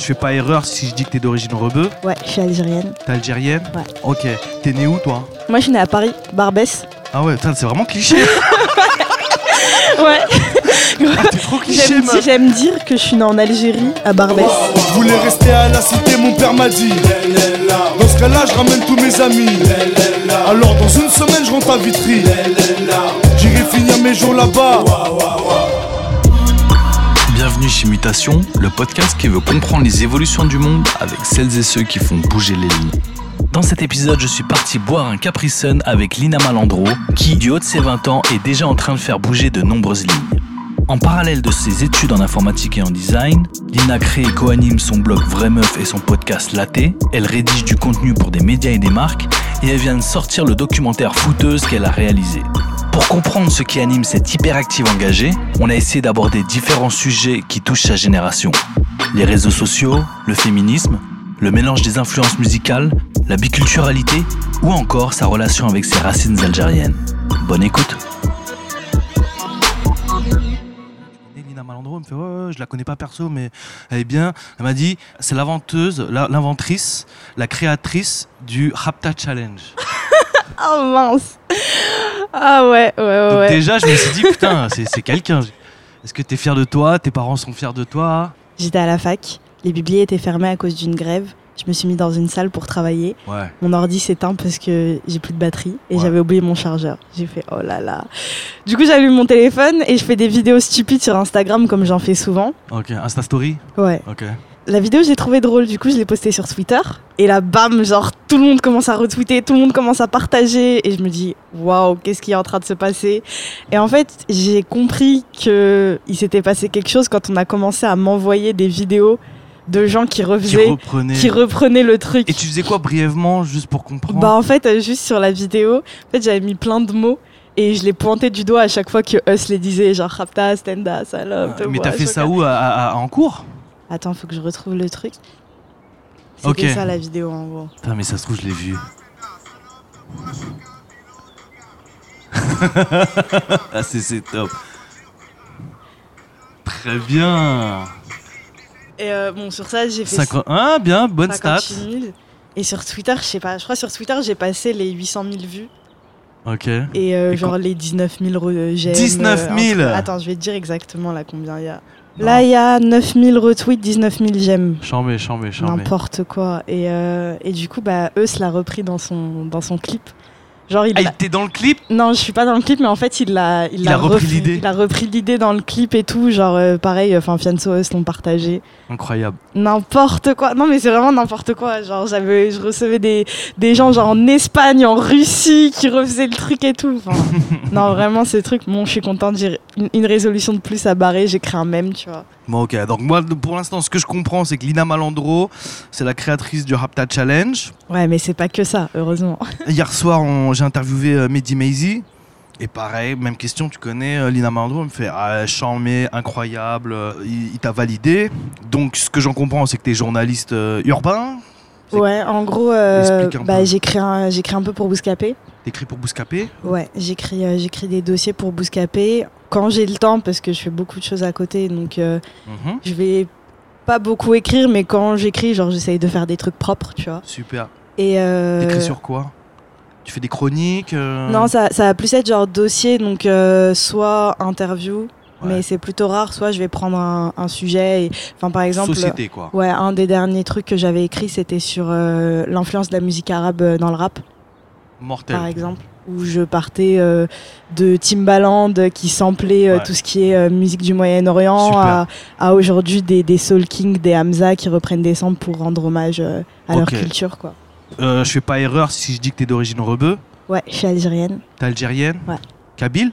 je fais pas erreur si je dis que t'es d'origine rebeu. Ouais, je suis algérienne. T'es algérienne Ouais. Ok. T'es né où toi? Moi, je suis née à Paris, Barbès. Ah ouais, putain, c'est vraiment cliché. Ouais. Ah, t'es trop cliché, J'aime meuf. j'aime dire que je suis née en Algérie, à Barbès. Je voulais rester à la cité, mon père m'a dit. Dans ce cas-là, je ramène tous mes amis. Alors, dans une semaine, je rentre à Vitry. J'irai finir mes jours là-bas. Bienvenue chez Mutation, le podcast qui veut comprendre les évolutions du monde avec celles et ceux qui font bouger les lignes. Dans cet épisode, je suis parti boire un Capri avec Lina Malandro, qui, du haut de ses 20 ans, est déjà en train de faire bouger de nombreuses lignes. En parallèle de ses études en informatique et en design, Lina crée et co-anime son blog Vraie Meuf et son podcast Laté. Elle rédige du contenu pour des médias et des marques, et elle vient de sortir le documentaire Fouteuse qu'elle a réalisé. Pour comprendre ce qui anime cette hyperactive engagée, on a essayé d'aborder différents sujets qui touchent sa génération. Les réseaux sociaux, le féminisme, le mélange des influences musicales, la biculturalité ou encore sa relation avec ses racines algériennes. Bonne écoute me fait je la connais pas perso mais elle est bien. Elle m'a dit c'est l'inventeuse, l'inventrice, la créatrice du Rapta Challenge. Oh mince. Ah ouais, ouais, ouais. Donc ouais. déjà je me suis dit putain c'est c'est quelqu'un. Est-ce que t'es fier de toi? Tes parents sont fiers de toi? J'étais à la fac, les bibliothèques étaient fermées à cause d'une grève. Je me suis mis dans une salle pour travailler. Ouais. Mon ordi s'éteint parce que j'ai plus de batterie et Ouais. j'avais oublié mon chargeur. J'ai fait oh là là. Du coup, j'allume mon téléphone et je fais des vidéos stupides sur Instagram comme j'en fais souvent. Ok. Insta Story? Ouais. Ok. La vidéo, j'ai trouvé drôle, du coup, je l'ai postée sur Twitter. Et là, bam, genre, tout le monde commence à retweeter, tout le monde commence à partager. Et je me dis, waouh, qu'est-ce qui est en train de se passer? Et en fait, j'ai compris que il s'était passé quelque chose quand on a commencé à m'envoyer des vidéos de gens qui Qui refaisaient, qui reprenaient le truc. Et tu faisais quoi brièvement juste pour comprendre? Bah, en fait, euh, juste sur la vidéo, en fait, j'avais mis plein de mots. Et je les pointais du doigt à chaque fois que Us les disait, genre Rapta, Stenda, salope. Euh, Mais t'as fait ça où? À- à- à- En cours Attends, faut que je retrouve le truc. C'était Ok. ça la vidéo en gros. Putain mais ça se trouve je l'ai vu. ah c'est c'est top. Très bien. Et euh, bon, sur ça, j'ai fait 50... Ah bien, bonne stat. 58 000. Et sur Twitter, je sais pas, je crois sur Twitter, j'ai passé les 800 000 vues Ok. et, euh, Et genre les 19 000 re- j'aime. 19 000. euh, entre- Attends, je vais te dire exactement là combien il y a. Là, il y a 9 000 retweets, 19 000 j'aime. Chambé, chambé, chambé. N'importe quoi. Et, euh, et du coup, bah, Eus l'a repris dans son, dans son clip. Genre, il Ah, il était dans le clip? Non, je suis pas dans le clip, mais en fait, il l'a, Il l'a a repris l'idée. Il a repris l'idée dans le clip et tout. Genre, euh, pareil, enfin, Fianso l'ont partagé. Incroyable. N'importe quoi. Non, mais c'est vraiment n'importe quoi. Genre, j'avais, je recevais des, des gens, genre en Espagne, en Russie, qui refaisaient le truc et tout. Enfin, non, vraiment, ces trucs. Bon, je suis contente. J'ai une, une résolution de plus à barrer. J'ai créé un mème, tu vois. Bon ok, donc moi pour l'instant ce que je comprends c'est que Lina Malandro c'est la créatrice du Rapta Challenge. Ouais, mais c'est pas que ça, heureusement. Hier soir on- j'ai interviewé euh, Mehdi Maizy. Et pareil, même question, tu connais euh, Lina Malandro, elle me fait ah, charmé, incroyable, euh, il, il t'a validé. Donc ce que j'en comprends c'est que tu es journaliste euh, urbain, Ouais, en gros, euh, bah, j'écris un, j'écris un peu pour Bouscapé. t'écris pour Bouscapé? Ouais, j'écris, euh, j'écris des dossiers pour Bouscapé quand j'ai le temps parce que je fais beaucoup de choses à côté, donc euh, Mhm. je vais pas beaucoup écrire, mais quand j'écris, genre j'essaye de faire des trucs propres, tu vois. Super. Et euh, T'écris sur quoi? Tu fais des chroniques euh, non, ça, ça va plus être genre dossier, donc euh, soit interview, Ouais. mais c'est plutôt rare. Soit je vais prendre un, un sujet, et, enfin par exemple. Société quoi. Ouais, un des derniers trucs que j'avais écrit, c'était sur euh, l'influence de la musique arabe dans le rap. Mortel. par exemple, où je partais euh, de Timbaland qui samplait euh, Ouais. tout ce qui est euh, musique du Moyen-Orient à, à aujourd'hui des, des Soul King, des Hamza qui reprennent des samples pour rendre hommage euh, à leur culture. quoi. Je fais pas erreur si je dis que t'es d'origine rebeu. Ouais, je suis algérienne. T'es algérienne Ouais. Kabyle?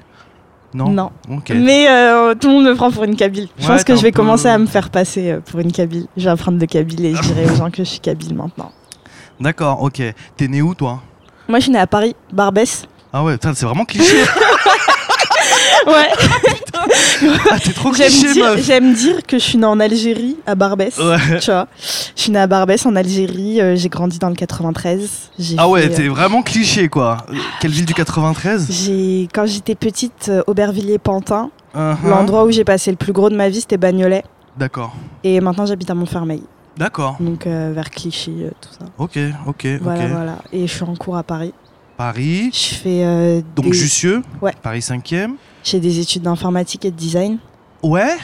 Non. Non. Mais euh, tout le monde me prend pour une Kabyle. Je pense que je vais peu- commencer à me faire passer pour une Kabyle. Je vais apprendre de Kabyle et je dirai aux gens que je suis Kabyle maintenant. D'accord, ok. T'es né où toi? Moi, je suis née à Paris, Barbès. Ah ouais, putain, c'est vraiment cliché. Ouais, ah, t'es trop j'aime cliché, dire, meuf. j'aime dire que je suis née en Algérie, à Barbès. Ouais. Tu vois, je suis née à Barbès en Algérie, euh, j'ai grandi dans le 93. J'ai Ah ouais, fait, t'es euh, vraiment cliché quoi. Quelle ville du 93 j'ai quand j'étais petite, euh, Aubervilliers-Pantin, Uh-huh. l'endroit où j'ai passé le plus gros de ma vie, c'était Bagnolet. D'accord. Et maintenant, j'habite à Montfermeil. D'accord. donc euh, vers Clichy, euh, tout ça. Ok, ok, Voilà, ok. voilà. Et je suis en cours à Paris. Paris. Je fais euh, Donc des, Jussieu. Ouais. Paris 5e. je fais des études d'informatique et de design. Ouais.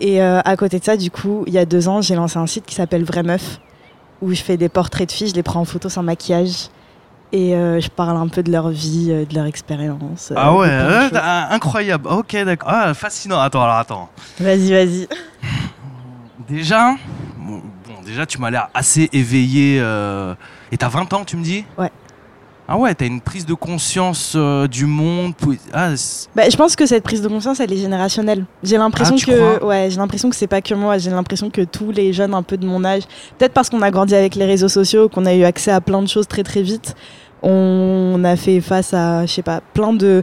Et euh, à côté de ça, du coup, il y a deux ans, j'ai lancé un site qui s'appelle Vraie Meuf, où je fais des portraits de filles, je les prends en photo sans maquillage. Et euh, je parle un peu de leur vie, euh, de leur expérience. euh, Ah de ouais, plein de euh, choses. ah, incroyable. Ok, d'accord. Ah, fascinant. Attends, alors attends. Vas-y, vas-y. Déjà, bon, déjà tu m'as l'air assez éveillé. euh, Et t'as 20 ans, tu me dis Ouais. Ah ouais, t'as une prise de conscience euh, du monde. Ah, Bah, je pense que cette prise de conscience, elle est générationnelle. J'ai l'impression Ah, que, ouais, j'ai l'impression que c'est pas que moi. J'ai l'impression que tous les jeunes un peu de mon âge, peut-être parce qu'on a grandi avec les réseaux sociaux, qu'on a eu accès à plein de choses très très vite, on a fait face à, je sais pas, plein de.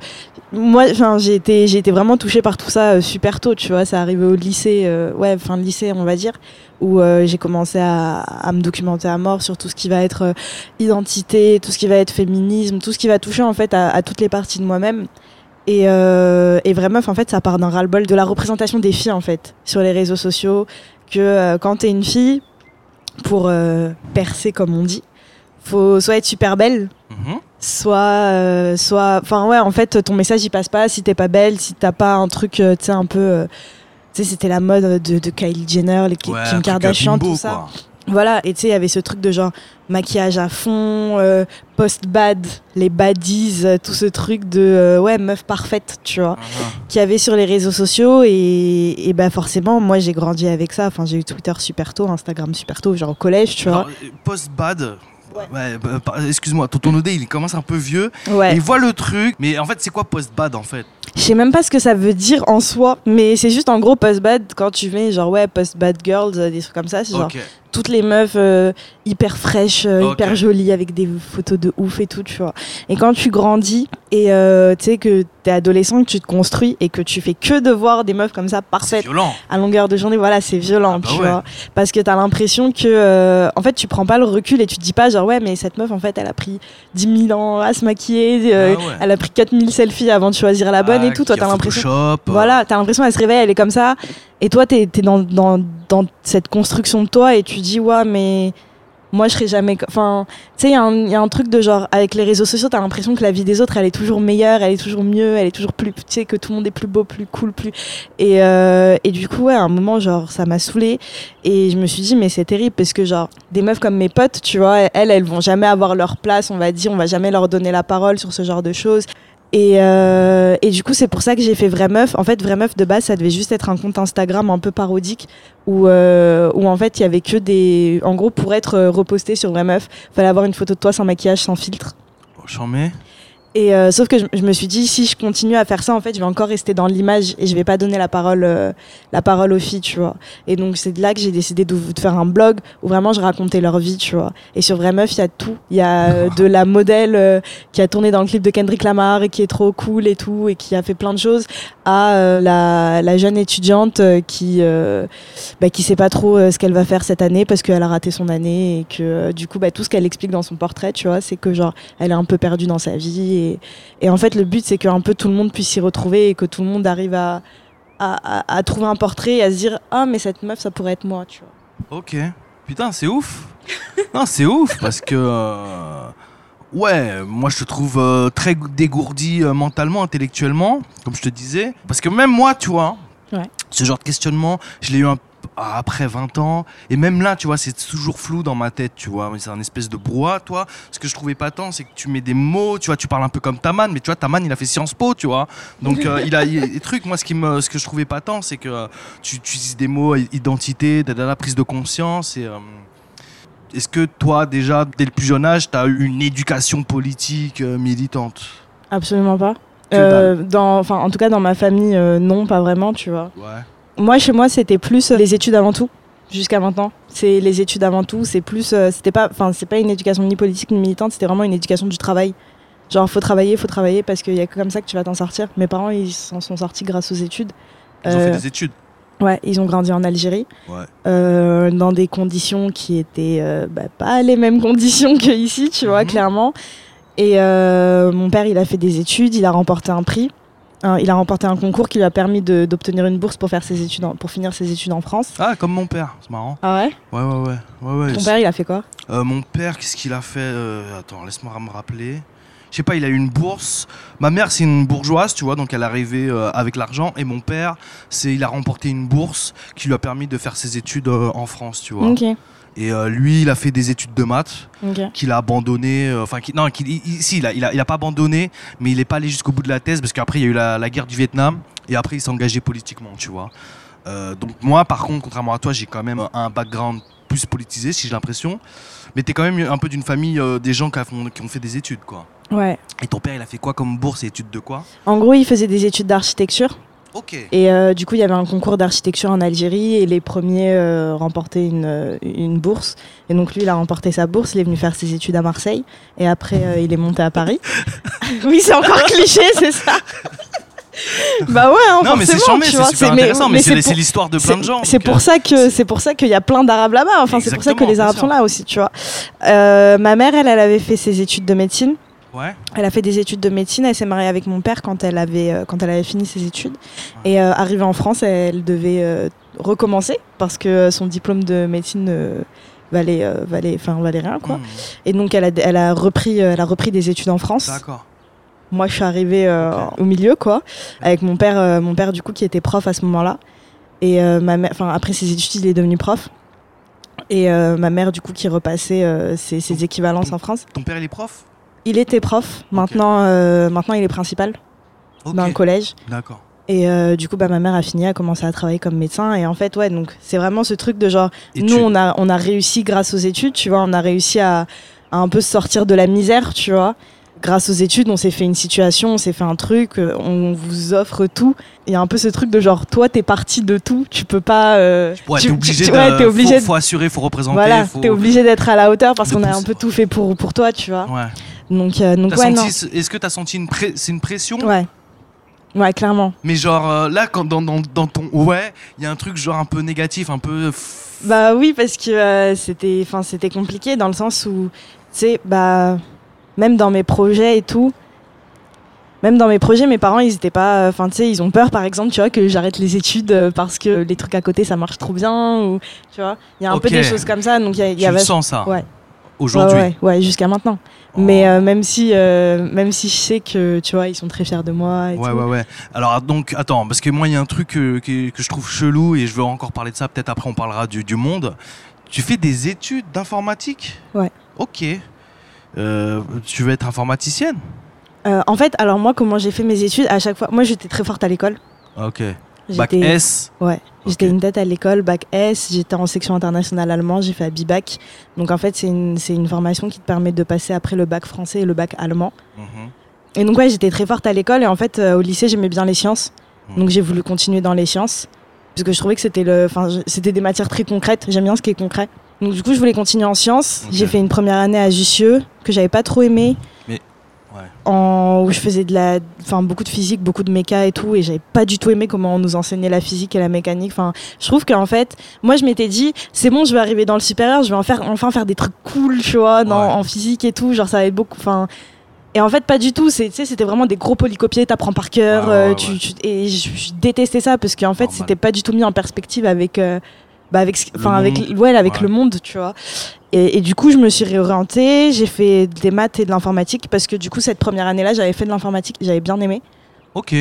Moi, enfin, j'ai été, j'ai été vraiment touchée par tout ça euh, super tôt. Tu vois, ça arrivé au lycée, euh, ouais, fin de lycée, on va dire, où euh, j'ai commencé à, à me documenter à mort sur tout ce qui va être euh, identité, tout ce qui va être féminisme, tout ce qui va toucher en fait à, à toutes les parties de moi-même. Et, euh, et vraiment, en fait, ça part d'un ras-le-bol de la représentation des filles, en fait, sur les réseaux sociaux. Que euh, quand t'es une fille, pour percer, comme on dit, faut soit être super belle, Mhm. soit. euh, soit enfin, ouais, en fait, ton message, il passe pas si t'es pas belle, si t'as pas un truc, euh, tu sais, un peu. euh, tu sais, c'était la mode de, de Kylie Jenner, les Ouais, Kim Kardashian, bimbo, tout ça. quoi. Voilà, et tu sais, il y avait ce truc de genre maquillage à fond, euh, post-bad, les baddies, tout ce truc de euh, ouais, meuf parfaite, tu vois, Ah, qu'il y avait sur les réseaux sociaux. Et, et bah forcément, moi j'ai grandi avec ça. Enfin, j'ai eu Twitter super tôt, Instagram super tôt, genre au collège, tu vois. Post-bad. Ouais. Ouais, bah, excuse-moi, tonton Odé, il commence un peu vieux. Ouais. Il voit le truc, mais en fait, c'est quoi post-bad en fait? Je sais même pas ce que ça veut dire en soi, mais c'est juste en gros post-bad quand tu mets genre ouais, post-bad girls, euh, des trucs comme ça, c'est genre. Toutes les meufs euh, hyper fraîches, euh, Ok. hyper jolies avec des photos de ouf et tout, tu vois. Et quand tu grandis et euh, tu sais que t'es adolescent, que tu te construis et que tu fais que de voir des meufs comme ça parfaites à longueur de journée, voilà, c'est violent, Ah bah tu ouais. vois. Parce que t'as l'impression que, euh, en fait, tu prends pas le recul et tu te dis pas genre ouais, mais cette meuf, en fait, elle a pris 10 000 ans à se maquiller, euh, Ah ouais. elle a pris 4000 selfies avant de choisir la bonne Ah, et tout. Toi, t'as l'impression. Voilà, t'as l'impression elle se réveille, elle est comme ça. Et toi, t'es es dans, dans, dans cette construction de toi et tu dis, ouais, mais moi, je serai jamais. Enfin, tu sais, il y, y a un truc de genre, avec les réseaux sociaux, t'as l'impression que la vie des autres, elle est toujours meilleure, elle est toujours mieux, elle est toujours plus. Tu sais, que tout le monde est plus beau, plus cool, plus. Et, euh, et du coup, ouais, à un moment, genre, ça m'a saoulée. Et je me suis dit, mais c'est terrible parce que, genre, des meufs comme mes potes, tu vois, elles, elles vont jamais avoir leur place, on va dire, on va jamais leur donner la parole sur ce genre de choses. Et, euh, et du coup, c'est pour ça que j'ai fait Vraie Meuf. En fait, Vraie Meuf, de base, ça devait juste être un compte Instagram un peu parodique où, euh, où en fait, il y avait que des. En gros, pour être euh, reposté sur Vraie Meuf, fallait avoir une photo de toi sans maquillage, sans filtre. J'en mets. Et euh, sauf que je, je me suis dit, si je continue à faire ça, en fait, je vais encore rester dans l'image et je vais pas donner la parole, euh, la parole aux filles, tu vois. Et donc, c'est de là que j'ai décidé de, de faire un blog où vraiment je racontais leur vie, tu vois. Et sur Vraie Meuf, il y a tout. Il y a euh, de la modèle euh, qui a tourné dans le clip de Kendrick Lamar et qui est trop cool et tout, et qui a fait plein de choses, à euh, la, la jeune étudiante qui, euh, bah, qui sait pas trop ce qu'elle va faire cette année parce qu'elle a raté son année et que du coup, bah, tout ce qu'elle explique dans son portrait, tu vois, c'est que genre, elle est un peu perdue dans sa vie. Et, et en fait, le but, c'est qu'un peu tout le monde puisse s'y retrouver et que tout le monde arrive à, à, à- à trouver un portrait et à se dire Ah, mais cette meuf, ça pourrait être moi, tu vois. Ok. Putain, c'est ouf. non, c'est ouf parce que. euh, Ouais, moi je te trouve euh, très dégourdi euh, mentalement, intellectuellement, comme je te disais. Parce que même moi, tu vois, Ouais. ce genre de questionnement, je l'ai eu un après 20 ans. Et même là, tu vois, c'est toujours flou dans ma tête, tu vois. C'est un espèce de brouhaha, toi. Ce que je trouvais pas tant, c'est que tu mets des mots, tu vois, tu parles un peu comme Taman, mais tu vois, Taman, il a fait Sciences Po, tu vois. Donc, euh, il a des trucs. Moi, ce, qui me, ce que je trouvais pas tant, c'est que euh, tu, utilises des mots, identité, de la prise de conscience. Et, euh, est-ce que toi, déjà, dès le plus jeune âge, tu as eu une éducation politique militante? Absolument pas. Euh, dans, en tout cas, dans ma famille, euh, non, pas vraiment, tu vois. Ouais. Moi, chez moi, c'était plus euh, les études avant tout. Jusqu'à maintenant, c'est les études avant tout. C'est plus, euh, c'était pas, enfin, c'est pas une éducation ni politique ni militante. C'était vraiment une éducation du travail. Genre, faut travailler, faut travailler parce qu'il y a que comme ça que tu vas t'en sortir. Mes parents, ils s'en sont sortis grâce aux études. Ils ont Euh, fait des études. Ouais, ils ont grandi en Algérie, Ouais. euh, dans des conditions qui étaient euh, bah, pas les mêmes conditions que ici, tu vois, Mhm. clairement. Et euh, mon père, il a fait des études, il a remporté un prix. Un- il a remporté un concours qui lui a permis d'obtenir une bourse pour faire ses études, en- pour finir ses études en France. Ah, comme mon père, c'est marrant. Ah ouais? Ouais, ouais, ouais. ouais, ouais Ton père, il a fait quoi? Euh, mon père, qu'est-ce qu'il a fait? Euh, Attends, laisse-moi me rappeler. Je sais pas, il a eu une bourse. Ma mère, c'est une bourgeoise, tu vois, donc elle est arrivée euh, avec l'argent. Et mon père, c'est, il a remporté une bourse qui lui a permis de faire ses études en France, tu vois. Ok. Et euh, lui, il a fait des études de maths qu'il a abandonné. euh, Enfin, non, il, il- si, il a, il, a, il a pas abandonné, mais il est pas allé jusqu'au bout de la thèse parce qu'après, il y a eu la, la guerre du Vietnam et après, il s'est engagé politiquement, tu vois. Euh, donc, moi, par contre, contrairement à toi, j'ai quand même un background plus politisé, si j'ai l'impression. Mais t'es quand même un peu d'une famille des gens qui, a qui ont fait des études, quoi. Ouais. Et ton père, il a fait quoi comme bourse et études de quoi? En gros, il faisait des études d'architecture. Et euh, du coup, il y avait un concours d'architecture en Algérie et les premiers euh, remportaient une, euh, une bourse. Et donc, lui, il a remporté sa bourse. Il est venu faire ses études à Marseille. Et après, euh, il est monté à Paris. oui, c'est encore cliché, c'est ça. bah ouais, hein, Non, mais c'est super intéressant, mais, c'est l'histoire de plein de gens. C'est pour ça que c'est pour ça qu'il y a plein d'arabes là-bas. Enfin, c'est pour ça que les arabes sont là aussi, tu vois. Ma mère, elle, elle avait fait ses études de médecine. Ouais. Elle a fait des études de médecine. Elle s'est mariée avec mon père quand elle avait euh, quand elle avait fini ses études. Et euh, arrivée en France, elle devait euh, recommencer parce que son diplôme de médecine valait valait valait rien quoi. Mmh, Et donc elle a elle a repris elle a repris des études en France. D'accord. Moi, je suis arrivée au milieu, quoi, avec mon père, mon père du coup qui était prof à ce moment-là. Et ma mère, enfin après ses études, il est devenu prof. Et ma mère du coup qui repassait ses, ses équivalences en France. Ton père, il est prof? Il était prof. Maintenant, euh, maintenant il est principal dans le collège. D'accord. Et euh, du coup, bah, ma mère a fini, a commencé à travailler comme médecin. Et en fait, ouais, donc c'est vraiment ce truc de genre, Et nous, tu- on a, on a réussi grâce aux études, tu vois, on a réussi à, à un peu sortir de la misère, tu vois. Grâce aux études, on s'est fait une situation, on s'est fait un truc, euh, on vous offre tout. Il y a un peu ce truc de genre, toi, t'es parti de tout, tu peux pas. euh, Ouais, tu- t'es obligé tu- ouais, obligé faut, de- faut assurer, faut représenter. voilà, faut... t'es obligé d'être à la hauteur parce qu'on a un peu tout fait pour, pour toi, tu vois. Ouais. Donc, euh, donc ouais, est-ce que t'as senti une, pré- c'est une pression? Ouais. Ouais, clairement. Mais genre euh, là, quand dans, dans, dans ton ouais, il y a un truc genre un peu négatif, un peu. Bah oui, parce que euh, c'était, enfin, c'était compliqué dans le sens où, tu sais, bah, même dans mes projets et tout, même dans mes projets, mes parents, ils étaient pas, enfin, tu sais, ils ont peur, par exemple, tu vois, que j'arrête les études parce que les trucs à côté, ça marche trop bien, ou, tu vois, il y a un peu des choses comme ça, donc il y a, Tu le sens ça Ouais. Aujourd'hui. Ouais, ouais, ouais, jusqu'à maintenant. Oh. Mais euh, même si, euh, même si je sais que, tu vois, ils sont très fiers de moi et Ouais, tout. ouais, ouais. Alors, donc, attends, parce que moi, il y a un truc que, que je trouve chelou et je veux encore parler de ça. Peut-être après, on parlera du, du monde. Tu fais des études d'informatique? Ouais. Ok. Euh, tu veux être informaticienne? En fait, alors moi, comment j'ai fait mes études, à chaque fois, moi, j'étais très forte à l'école. Ok. Bac S? Ouais, j'étais une tête à l'école, bac S, j'étais en section internationale allemand, j'ai fait à BIBAC. Donc en fait, c'est une, une formation qui te permet de passer après le bac français et le bac allemand. Mhm. Et donc ouais, j'étais très forte à l'école et en fait, euh, au lycée, j'aimais bien les sciences. Mhm. Donc j'ai voulu continuer dans les sciences. Parce que je trouvais que c'était le, c'était des matières très concrètes. J'aime bien ce qui est concret. Donc du coup, je voulais continuer en sciences. J'ai fait une première année à Jussieu que j'avais pas trop aimé. Mais, ouais. En, où je faisais de la, enfin beaucoup de physique, beaucoup de méca et tout, et j'avais pas du tout aimé comment on nous enseignait la physique et la mécanique. Enfin, je trouve qu'en fait, moi je m'étais dit, c'est bon, je vais arriver dans le supérieur, je vais en faire, enfin faire des trucs cool, tu vois, dans- Ouais. en physique et tout, genre ça va être beaucoup, enfin. Et en fait, pas du tout. C'était vraiment des gros polycopiés, t'apprends par cœur. Ouais, euh, tu, et je, je détestais ça parce qu'en fait, c'était pas du tout mis en perspective avec, euh, bah avec, enfin avec, monde. ouais, avec Ouais. le monde, tu vois. Et, et du coup, je me suis réorientée. J'ai fait des maths et de l'informatique parce que du coup, cette première année-là, j'avais fait de l'informatique, j'avais bien aimé. Ok.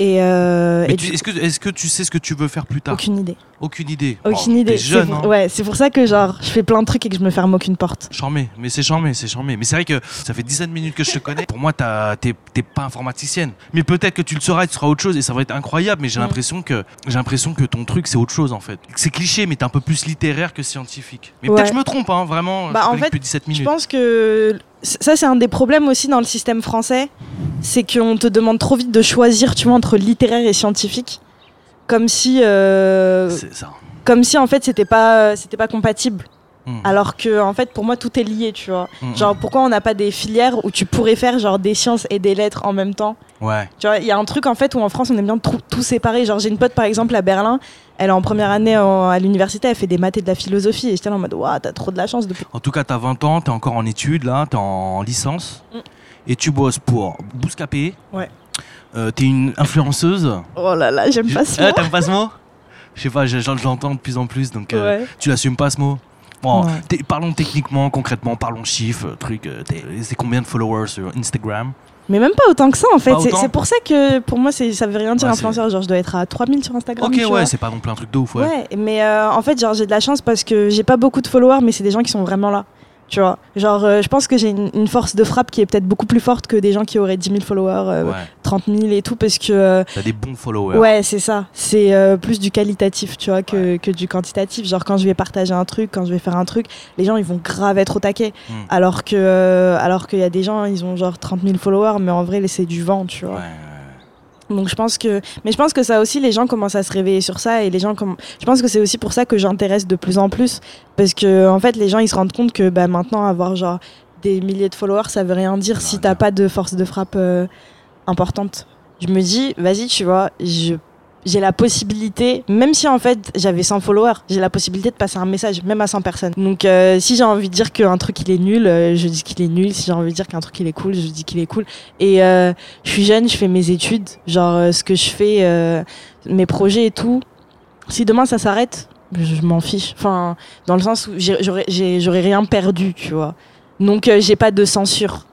Et, euh, Mais et tu- du- est-ce que, est que tu sais ce que tu veux faire plus tard? Aucune idée. Aucune idée. Aucune idée. T'es jeune, pour- hein. Ouais, c'est pour ça que genre, je fais plein de trucs et que je me ferme aucune porte. Charmé, mais c'est charmé, c'est charmé. Mais c'est vrai que ça fait dizaines de minutes que je te connais. Pour moi, t'as- t'es t'es pas informaticienne. Mais peut-être que tu le seras et tu seras autre chose et ça va être incroyable. Mais j'ai Mm. l'impression que j'ai l'impression que ton truc c'est autre chose en fait. C'est cliché, mais t'es un peu plus littéraire que scientifique. Mais Ouais. peut-être que je me trompe, hein, vraiment. Bah, je en fait, depuis 17 Je minutes. pense que ça, c'est un des problèmes aussi dans le système français. C'est qu'on te demande trop vite de choisir, tu vois, entre littéraire et scientifique. Comme si, euh, C'est ça. comme si en fait, c'était pas, c'était pas compatible. Mm. Alors que, en fait, pour moi, tout est lié, tu vois. Mm, Genre, pourquoi on n'a pas des filières où tu pourrais faire genre des sciences et des lettres en même temps? Mm. Ouais. Tu vois, il y a un truc en fait où en France, on aime bien tout, tout séparer. Genre, j'ai une pote par exemple à Berlin, elle est en première année en- à l'université, elle fait des maths et de la philosophie. Et j'étais là en mode, waouh, t'as trop de la chance de. En tout cas, t'as 20 ans, t'es encore en études là, t'es en licence. Mm. Et tu bosses pour Bouscapé. Ouais. Euh, T'es une influenceuse Oh là là, j'aime pas ce Ah, mot. T'aimes pas ce mot? Je sais pas, je- je l'entends de plus en plus, donc euh, tu l'assumes pas ce mot Ouais. parlons techniquement, concrètement, parlons chiffres, euh, truc. euh, t'es- C'est combien de followers sur Instagram? Mais même pas autant que ça en fait. C'est pour ça que pour moi ça veut rien dire Ouais, influenceur. Genre je dois être à 3000 sur Instagram. Ok, ouais, c'est pas non plus un truc de ouf, ouais. Ouais, mais euh, en fait, genre, j'ai de la chance parce que j'ai pas beaucoup de followers, mais c'est des gens qui sont vraiment là. Tu vois, genre, euh, je pense que j'ai une, une force de frappe qui est peut-être beaucoup plus forte que des gens qui auraient 10 000 followers, euh, Ouais, 30 000 et tout, parce que, euh, T'as des bons followers. ouais, c'est ça. C'est euh, plus du qualitatif, tu vois, que, que du quantitatif. Genre, quand je vais partager un truc, quand je vais faire un truc, les gens, ils vont grave être au taquet. Hmm. Alors que, euh, alors qu'il y a des gens, ils ont genre 30 000 followers, mais en vrai, c'est du vent, tu vois. Ouais. Donc je pense que, mais je pense que ça aussi, les gens commencent à se réveiller sur ça et les gens, comme, je pense que c'est aussi pour ça que j'intéresse de plus en plus parce que en fait, les gens ils se rendent compte que bah, maintenant avoir genre des milliers de followers, ça veut rien dire si t'as pas de force de frappe euh, importante. Je me dis, vas-y, tu vois, je j'ai la possibilité, même si en fait j'avais 100 followers, j'ai la possibilité de passer un message, même à 100 personnes. Donc euh, si j'ai envie de dire qu'un truc il est nul, euh, je dis qu'il est nul. Si j'ai envie de dire qu'un truc il est cool, je dis qu'il est cool. Et euh, je suis jeune, je fais mes études, genre euh, ce que je fais, euh, mes projets et tout. Si demain ça s'arrête, je, m'en fiche. Enfin, dans le sens où j'aurais rien perdu, tu vois. Donc j'ai pas de censure,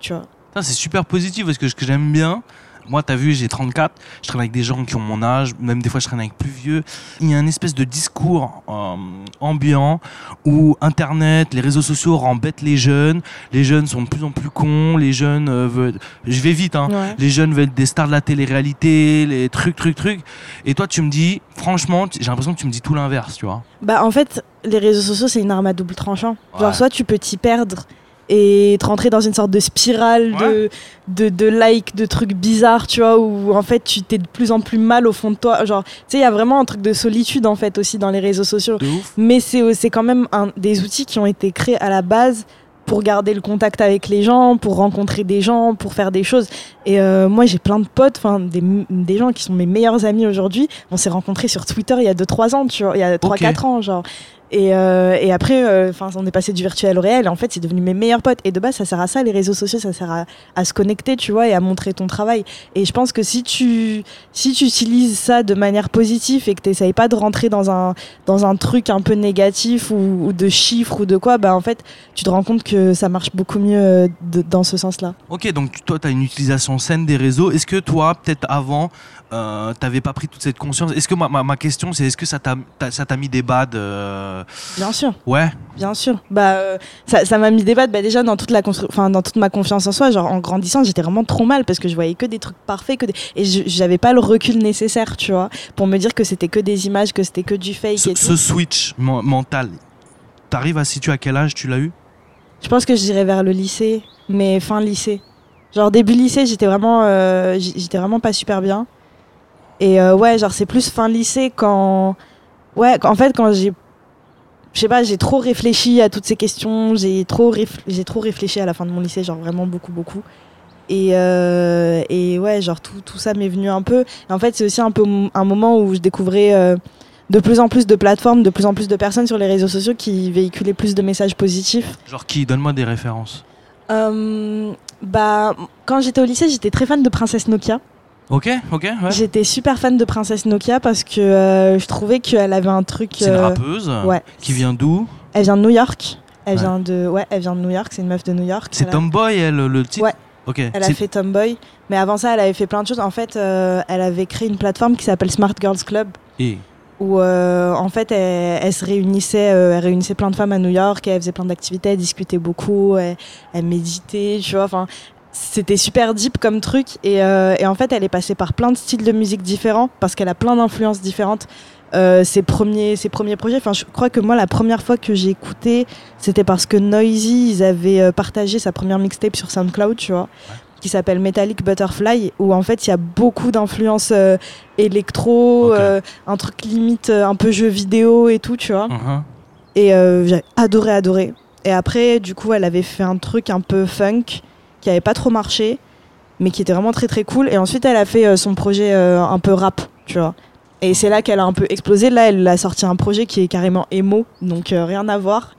tu vois. C'est super positif parce que ce que j'aime bien, moi, t'as vu, j'ai 34, je traîne avec des gens qui ont mon âge, même des fois je traîne avec plus vieux. Il y a une espèce de discours euh, ambiant où Internet, les réseaux sociaux rembêtent les jeunes, les jeunes sont de plus en plus cons, les jeunes euh, veulent. Je vais vite, hein. Ouais. Les jeunes veulent des stars de la télé-réalité, les trucs, trucs, trucs. Et toi, tu me dis, franchement, j'ai l'impression que tu me dis tout l'inverse, tu vois. Bah en fait, les réseaux sociaux c'est une arme à double tranchant. Ouais. Genre soit tu peux t'y perdre et te rentrer dans une sorte de spirale de, de, de likes, de trucs bizarres, tu vois, où en fait tu t'es de plus en plus mal au fond de toi. Genre, tu sais, il y a vraiment un truc de solitude en fait aussi dans les réseaux sociaux. Mais c'est c'est quand même un, des outils qui ont été créés à la base pour garder le contact avec les gens, pour rencontrer des gens, pour faire des choses. Et euh, moi, j'ai plein de potes, enfin des, des gens qui sont mes meilleurs amis aujourd'hui. On s'est rencontrés sur Twitter il y a 2-3 ans, tu vois, il y a 3-4 ans, genre. Et, euh, et après, euh, on est passé du virtuel au réel. Et en fait, c'est devenu mes meilleurs potes. Et de base, ça sert à ça, les réseaux sociaux, ça sert à, se connecter, tu vois, et à montrer ton travail. Et je pense que si tu, si tu utilises ça de manière positive et que tu n'essayes pas de rentrer dans un, dans un truc un peu négatif ou, de chiffres ou de quoi, bah en fait, tu te rends compte que ça marche beaucoup mieux euh, dans ce sens-là. Ok, donc toi, tu as une utilisation saine des réseaux. Est-ce que toi, peut-être avant, euh, t'avais pas pris toute cette conscience Est-ce que ma, ma, ma question, c'est est-ce que ça t'a mis des bads euh, Bien sûr. Ouais. Bien sûr. Bah, euh, ça m'a mis des battes bah, déjà dans toute, la enfin, dans toute ma confiance en soi. Genre, en grandissant, j'étais vraiment trop mal parce que je voyais que des trucs parfaits. Que des... Et je- j'avais pas le recul nécessaire, tu vois, pour me dire que c'était que des images, que c'était que du fake Ce, et tout. ce switch men- mental, t'arrives à situer à quel âge tu l'as eu? Je pense que je dirais vers le lycée, mais fin lycée. Genre, début lycée, j'étais vraiment, euh, j'étais vraiment pas super bien. Et euh, ouais, genre, c'est plus fin lycée quand. Ouais, en fait, quand j'ai. Je sais pas, j'ai trop réfléchi à toutes ces questions, j'ai trop, réf- j'ai trop réfléchi à la fin de mon lycée, genre vraiment beaucoup, beaucoup. Et, euh, et ouais, genre tout, tout ça m'est venu un peu. Et en fait, c'est aussi un peu un moment où je découvrais euh, de plus en plus de plateformes, de plus en plus de personnes sur les réseaux sociaux qui véhiculaient plus de messages positifs. Genre qui Donne-moi des références. Bah, quand j'étais au lycée, j'étais très fan de Princesse Nokia. Ok, ok, ouais. J'étais super fan de Princesse Nokia parce que euh, je trouvais qu'elle avait un truc. C'est une euh, rappeuse ouais. qui vient d'où? Elle vient de New York. Elle Ouais. vient de, ouais, elle vient de New York. C'est une meuf de New York. C'est Tomboy, elle, le titre? Ouais. Ok. Elle a fait Tomboy, mais avant ça, elle avait fait plein de choses. En fait, euh, elle avait créé une plateforme qui s'appelle Smart Girls Club, Et- où euh, en fait, elle, elle se réunissait, euh, elle réunissait plein de femmes à New York, et elle faisait plein d'activités, elle discutait beaucoup, elle, elle méditait, tu vois. Enfin, c'était super deep comme truc, et, euh, et en fait, elle est passée par plein de styles de musique différents parce qu'elle a plein d'influences différentes. Euh, ses premiers ses premiers projets enfin je crois que moi la première fois que j'ai écouté c'était parce que Noisy ils avaient euh, partagé sa première mixtape sur SoundCloud tu vois qui s'appelle Metallic Butterfly où en fait il y a beaucoup d'influences euh, électro un truc limite un peu jeu vidéo et tout tu vois Mhm. et j'ai adoré adoré et après du coup elle avait fait un truc un peu funk qui avait pas trop marché mais qui était vraiment très très cool. Et ensuite elle a fait euh, son projet euh, un peu rap tu vois. Et c'est là qu'elle a un peu explosé. Là elle a sorti un projet qui est carrément emo donc euh, rien à voir.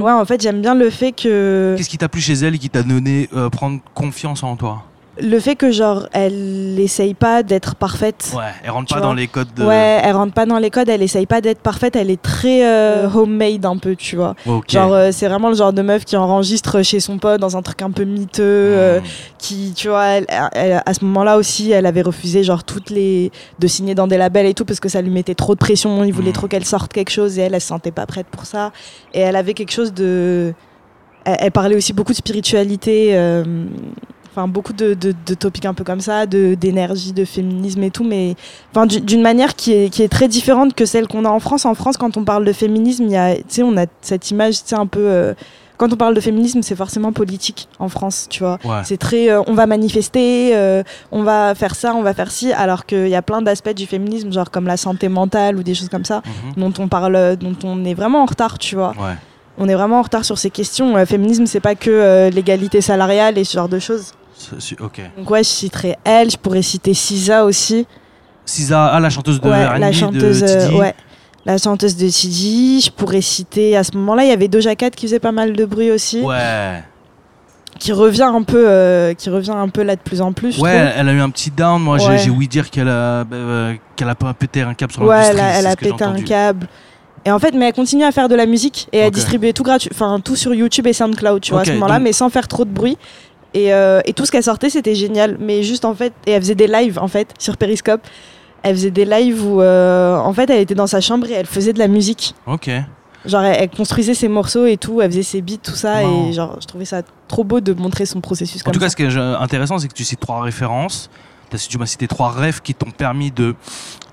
Ouais en fait j'aime bien le fait que Qu'est-ce qui t'a plu chez elle et qui t'a donné prendre confiance en toi? Le fait que genre elle essaye pas d'être parfaite. Ouais, elle rentre pas vois? dans les codes de. Ouais, elle rentre pas dans les codes, elle essaye pas d'être parfaite, elle est très euh, homemade un peu, tu vois. Ouais, ok. Genre, euh, c'est vraiment le genre de meuf qui enregistre chez son pote dans un truc un peu miteux, euh, Hmm. qui, tu vois, elle- elle- à ce moment-là aussi, elle avait refusé, genre, toutes les. de signer dans des labels et tout, parce que ça lui mettait trop de pression, il voulait Mm. trop qu'elle sorte quelque chose et elle, elle se sentait pas prête pour ça. Et elle avait quelque chose de. Elle, elle parlait aussi beaucoup de spiritualité. euh, Enfin, beaucoup de, de, de topics un peu comme ça, de- d'énergie, de, féminisme et tout, mais enfin, du- d'une manière qui est, qui est très différente que celle qu'on a en France. En France, quand on parle de féminisme, il y a, tu sais, on a cette image, tu sais, un peu. euh, quand on parle de féminisme, c'est forcément politique en France, tu vois. Ouais. C'est très, euh, on va manifester, euh, on va faire ça, on va faire ci, alors qu'il y a plein d'aspects du féminisme, genre comme la santé mentale ou des choses comme ça, Mhm. dont on parle, dont on est vraiment en retard, tu vois. Ouais. On est vraiment en retard sur ces questions. Le féminisme, c'est pas que euh, l'égalité salariale et ce genre de choses. Ok. Donc ouais, je citerai elle, je pourrais citer Sisa aussi. Sisa, ah, la chanteuse de ouais, la chanteuse, de euh, Tidi. ouais, la chanteuse de Tidi. Je pourrais citer à ce moment-là, il y avait Doja Cat qui faisait pas mal de bruit aussi, Ouais. qui revient un peu, euh, qui revient un peu là de plus en plus. Ouais, elle a eu un petit down. Moi, j'ai- Ouais. j'ai ouï dire qu'elle a, euh, qu'elle a pas pété un câble sur Ouais, l'industrie. elle a, elle a pété un câble. Et en fait, mais elle continue à faire de la musique et à distribuer tout gratuit, enfin tout sur YouTube et SoundCloud, tu vois, à ce moment-là, donc- mais sans faire trop de bruit. Et, euh, et tout ce qu'elle sortait, c'était génial. Mais juste en fait, et elle faisait des lives en fait sur Periscope. Elle faisait des lives où euh, en fait, elle était dans sa chambre et elle faisait de la musique. Ok. Genre, elle, elle construisait ses morceaux et tout, elle faisait ses beats, tout ça. Et genre, je trouvais ça trop beau de montrer son processus En comme tout cas, ça. ce qui est euh, intéressant, c'est que tu cites trois références. Tu m'as cité trois rêves qui t'ont permis de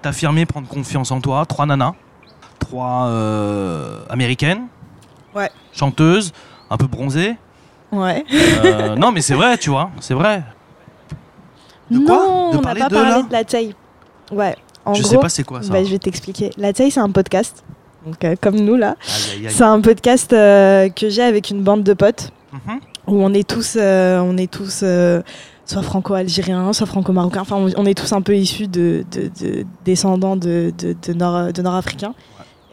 t'affirmer, prendre confiance en toi. Trois nanas, trois euh, américaines, Ouais. chanteuses, un peu bronzées. Ouais. Euh, non, mais c'est vrai, tu vois, c'est vrai. De quoi non, De on n'a pas de, parlé là de la taille. Ouais. En Je gros, sais pas c'est quoi ça. bah, je vais t'expliquer. La taille, c'est un podcast. Donc, euh, comme nous, là. C'est un podcast euh, que j'ai avec une bande de potes Mhm. où on est tous, on est tous soit franco-algériens, soit franco-marocains. Enfin, on, est tous un peu issus de, de- de- descendants de, de, de nord, de nord-africains.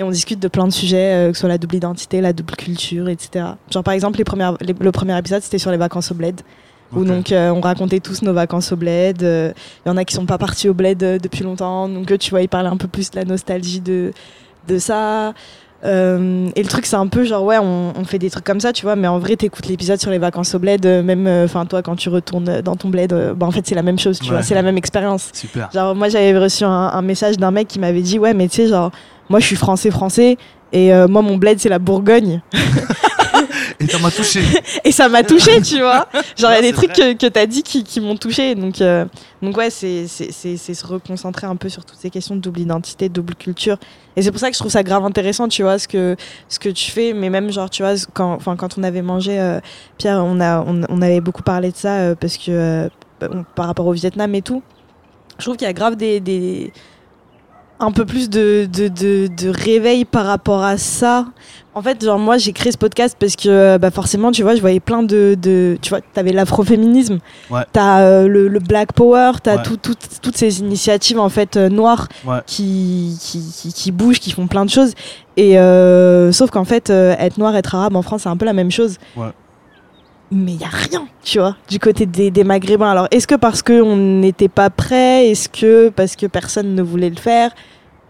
Et on discute de plein de sujets, euh, que ce soit la double identité, la double culture, etc. Genre, par exemple, les premières, les- le premier épisode, c'était sur les vacances au bled. Où donc euh, on racontait tous nos vacances au bled. euh, Il y en a qui sont pas partis au bled euh, depuis longtemps. Donc euh, tu vois, ils parlaient un peu plus de la nostalgie de, de ça. Euh, et le truc, c'est un peu genre, ouais, on, on fait des trucs comme ça, tu vois, mais en vrai, t'écoutes l'épisode sur les vacances au bled, euh, même, enfin, toi, quand tu retournes dans ton bled, euh, bah, en fait, c'est la même chose, tu Ouais. vois, c'est la même expérience. Super. Genre, moi, j'avais reçu un, un message d'un mec qui m'avait dit, ouais, mais tu sais, genre, moi, je suis français-français, et euh, moi, mon bled, c'est la Bourgogne. Et ça m'a touché. Et ça m'a touché, tu vois. Genre, il y a des trucs vrai. que, que t'as dit qui, qui m'ont touché. Donc, euh, donc ouais, c'est c'est- c'est- c'est se reconcentrer un peu sur toutes ces questions de double identité, de double culture. Et c'est pour ça que je trouve ça grave intéressant, tu vois, ce que, ce que tu fais. Mais même, genre, tu vois, quand, enfin, quand on avait mangé, euh, Pierre, on, a, on, on avait beaucoup parlé de ça euh, parce que euh, on- par rapport au Vietnam et tout. Je trouve qu'il y a grave des. des un peu plus de, de, de, de réveil par rapport à ça. En fait, genre moi j'ai créé ce podcast parce que bah forcément, tu vois, je voyais plein de, de tu vois, t'avais l'afroféminisme, Ouais. t'as euh, le, le Black Power, t'as Ouais. tout- tout- toutes ces initiatives en fait euh, noires Ouais. qui, qui, qui, qui bougent, qui font plein de choses. Et euh, sauf qu'en fait, euh, être noir, être arabe en France, c'est un peu la même chose. Ouais. Mais il y a rien, tu vois, du côté des, des Maghrébins. Alors, est-ce que parce qu'on n'était pas prêt Est-ce que parce que personne ne voulait le faire?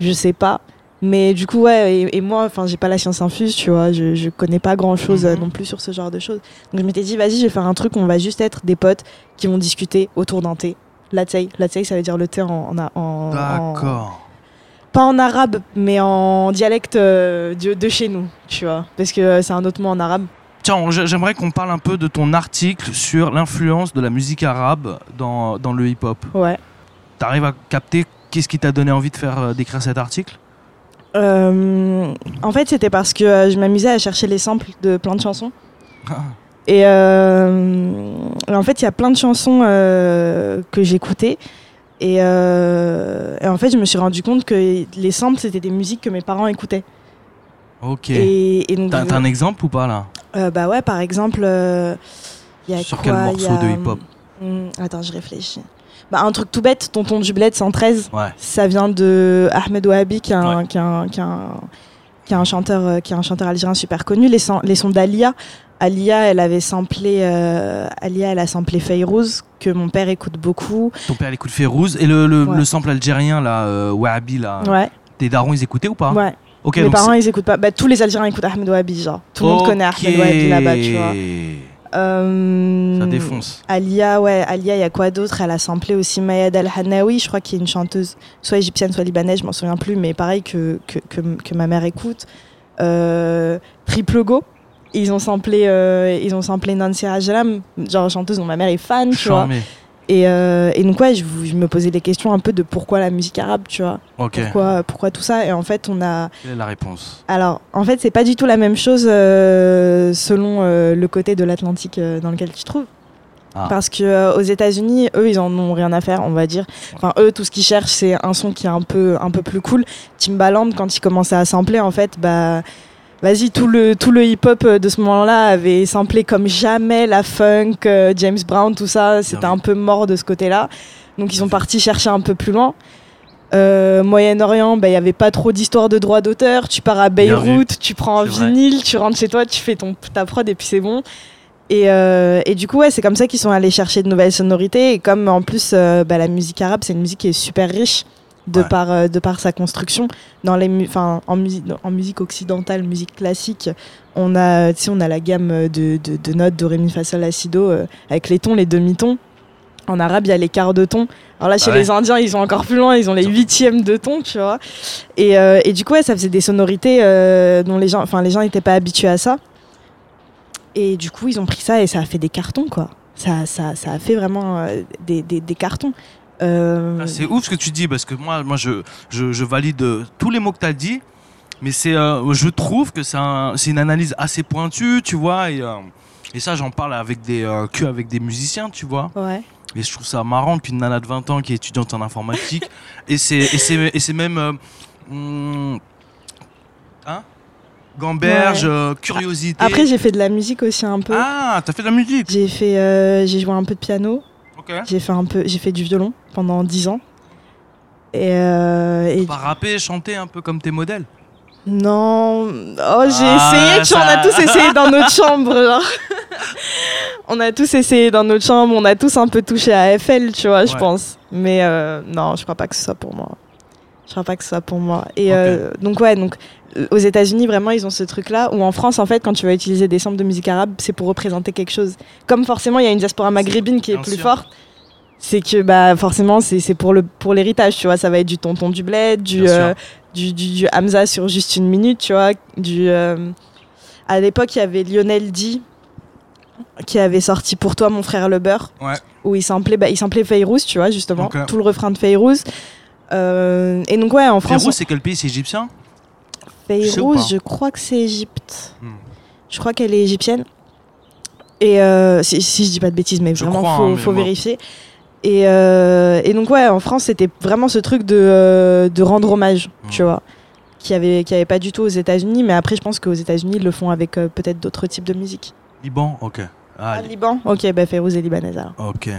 Je sais pas. Mais du coup, ouais, et, et moi, enfin, j'ai pas la science infuse, tu vois, je, je connais pas grand chose Mhm. non plus sur ce genre de choses. Donc, je m'étais dit, vas-y, je vais faire un truc où on va juste être des potes qui vont discuter autour d'un thé. La thé, la thé, ça veut dire le thé en. en, D'accord. pas en arabe, mais en dialecte euh, de, de chez nous, tu vois, parce que euh, c'est un autre mot en arabe. Tiens, j'ai- j'aimerais qu'on parle un peu de ton article sur l'influence de la musique arabe dans, dans le hip-hop. Ouais. T'arrives à capter qu'est-ce qui t'a donné envie de faire euh, d'écrire cet article? Euh, en fait, c'était parce que euh, je m'amusais à chercher les samples de plein de chansons. Ah. Et, en fait, il y a plein de chansons que j'écoutais. Et, et en fait, je me suis rendu compte que les samples, c'était des musiques que mes parents écoutaient. Ok. Et, et donc, T'as un exemple ou pas là? Euh, bah ouais, par exemple, euh, il y a Sur quoi quel? Morceau a, de hip-hop? hum, Attends, je réfléchis. Bah, un truc tout bête, Tonton du Bled 113. Ouais. Ça vient de Ahmed Ouahabi, qui est un, Ouais. qui est un, qui est un- qui est un chanteur, euh, qui est un chanteur algérien super connu. Les, sons- les sons d'Alia, Alia, elle avait samplé, euh, Alia, elle a samplé Fayrouz, que mon père écoute beaucoup. Ton père il écoute Férouz et le, le, Ouais. le sample algérien là, euh, Wahabi là. Ouais, Tes darons ils écoutaient ou pas? Ouais. Mes parents, ils écoutent pas. Bah, tous les Algériens écoutent Ahmed Wahabi, genre. Tout le monde connaît Ahmed Wahabi là-bas, tu vois. Euh, Ça défonce. Alia, ouais, Alia, il y a quoi d'autre Elle a samplé aussi Mayad Al-Hanawi, je crois qu'il y a une chanteuse, soit égyptienne, soit libanaise, je m'en souviens plus, mais pareil que, que, que, que ma mère écoute. Euh, Triple Go, ils ont samplé, euh, ils ont samplé Nancy Ajram, genre chanteuse dont ma mère est fan, tu vois. Et, euh, et donc, ouais, je, je me posais des questions un peu de pourquoi la musique arabe, tu vois. Pourquoi, pourquoi tout ça? Et en fait, on a. Quelle est la réponse? Alors, en fait, c'est pas du tout la même chose euh, selon euh, le côté de l'Atlantique dans lequel tu te trouves. Ah. Parce que aux États-Unis, eux, ils en ont rien à faire, on va dire. Enfin, eux, tout ce qu'ils cherchent, c'est un son qui est un peu, un peu plus cool. Timbaland, quand il commençait à sampler, en fait, bah. Vas-y, tout le, tout le hip-hop euh, de ce moment-là avait samplé comme jamais la funk, euh, James Brown, tout ça. C'était un peu mort de ce côté-là. Donc, ils sont partis chercher un peu plus loin. Euh, Moyen-Orient, bah, il n'y avait pas trop d'histoire de droit d'auteur. Tu pars à. Beyrouth, tu prends un vrai. vinyle, tu rentres chez toi, tu fais ton, ta prod et puis c'est bon. Et, euh, et du coup, ouais, c'est comme ça qu'ils sont allés chercher de nouvelles sonorités. Et comme en plus, euh, bah, la musique arabe, c'est une musique qui est super riche de, Ouais. par, euh, de par sa construction. Dans les mu- en, musique, en musique occidentale, musique classique, on a, on a la gamme de, de, de notes do, ré, mi, fa, sol, la, si, do, euh, avec les tons, les demi-tons. En arabe, il y a les quarts de ton. Alors là, chez Ah ouais. les Indiens, ils sont encore plus loin, ils ont les ont- huitièmes de ton, tu vois. Et, euh, et du coup, ouais, ça faisait des sonorités dont les gens, enfin, les gens n'étaient pas habitués à ça. Et du coup, ils ont pris ça et ça a fait des cartons, quoi. Ça, ça, ça a fait vraiment euh, des, des, des cartons. Euh, Ah, C'est ouf ce que tu dis parce que moi, moi je, je, je valide euh, tous les mots que tu as dit, mais c'est, euh, je trouve que c'est un- une analyse assez pointue, tu vois, et, euh, et ça j'en parle avec des, que avec des musiciens, tu vois. ouais. Et je trouve ça marrant qu'une nana de 20 ans qui est étudiante en informatique, et c'est et c'est- même. hum, hein Gamberge, Ouais. euh, curiosité. Après, j'ai fait de la musique aussi un peu. Ah, t'as fait de la musique? J'ai fait, euh, j'ai joué un peu de piano. J'ai fait un peu, j'ai fait du violon pendant 10 ans. Et, euh, et Pas rapper, chanter un peu comme tes modèles. non, oh j'ai Ah, essayé. Vois, on a ça- tous essayé dans notre chambre. genre. on a tous essayé dans notre chambre. On a tous un peu touché à FL, tu vois, je pense. Mais euh, non, je crois pas que ce soit pour moi. Je crois pas que ce soit pour moi. Et euh, donc ouais, donc euh, aux États-Unis vraiment ils ont ce truc-là. Ou en France en fait, quand tu vas utiliser des samples de musique arabe, c'est pour représenter quelque chose. Comme forcément il y a une diaspora maghrébine qui est Bien plus sûr. forte. C'est que bah forcément c'est pour le pour l'héritage, tu vois, ça va être du tonton du bled, du euh, du, du, du Hamza sur juste une minute, tu vois, du euh, à l'époque il y avait Lionel D qui avait sorti pour toi mon frère le beurre Ouais. où il samplait bah, il samplait Fayrouz, tu vois justement, tout le refrain de Fayrouz. Euh, et donc ouais en France Frérot, c'est quel pays? C'est égyptien? Pas je crois que c'est Égypte. Hmm. Je crois qu'elle est égyptienne. Et euh, si, si je dis pas de bêtises, mais Je vraiment, crois, faut, hein, mais faut moi- vérifier. Et, euh, et donc, ouais, en France, c'était vraiment ce truc de, euh, de rendre hommage, Hmm. tu vois. Qui avait, qui avait pas du tout aux États-Unis, mais après, je pense qu'aux États-Unis, ils le font avec euh, peut-être d'autres types de musique. Liban? Ok. Ah, Ah, Liban? Ok, bah, Fayrouz est libanaise alors. Ok.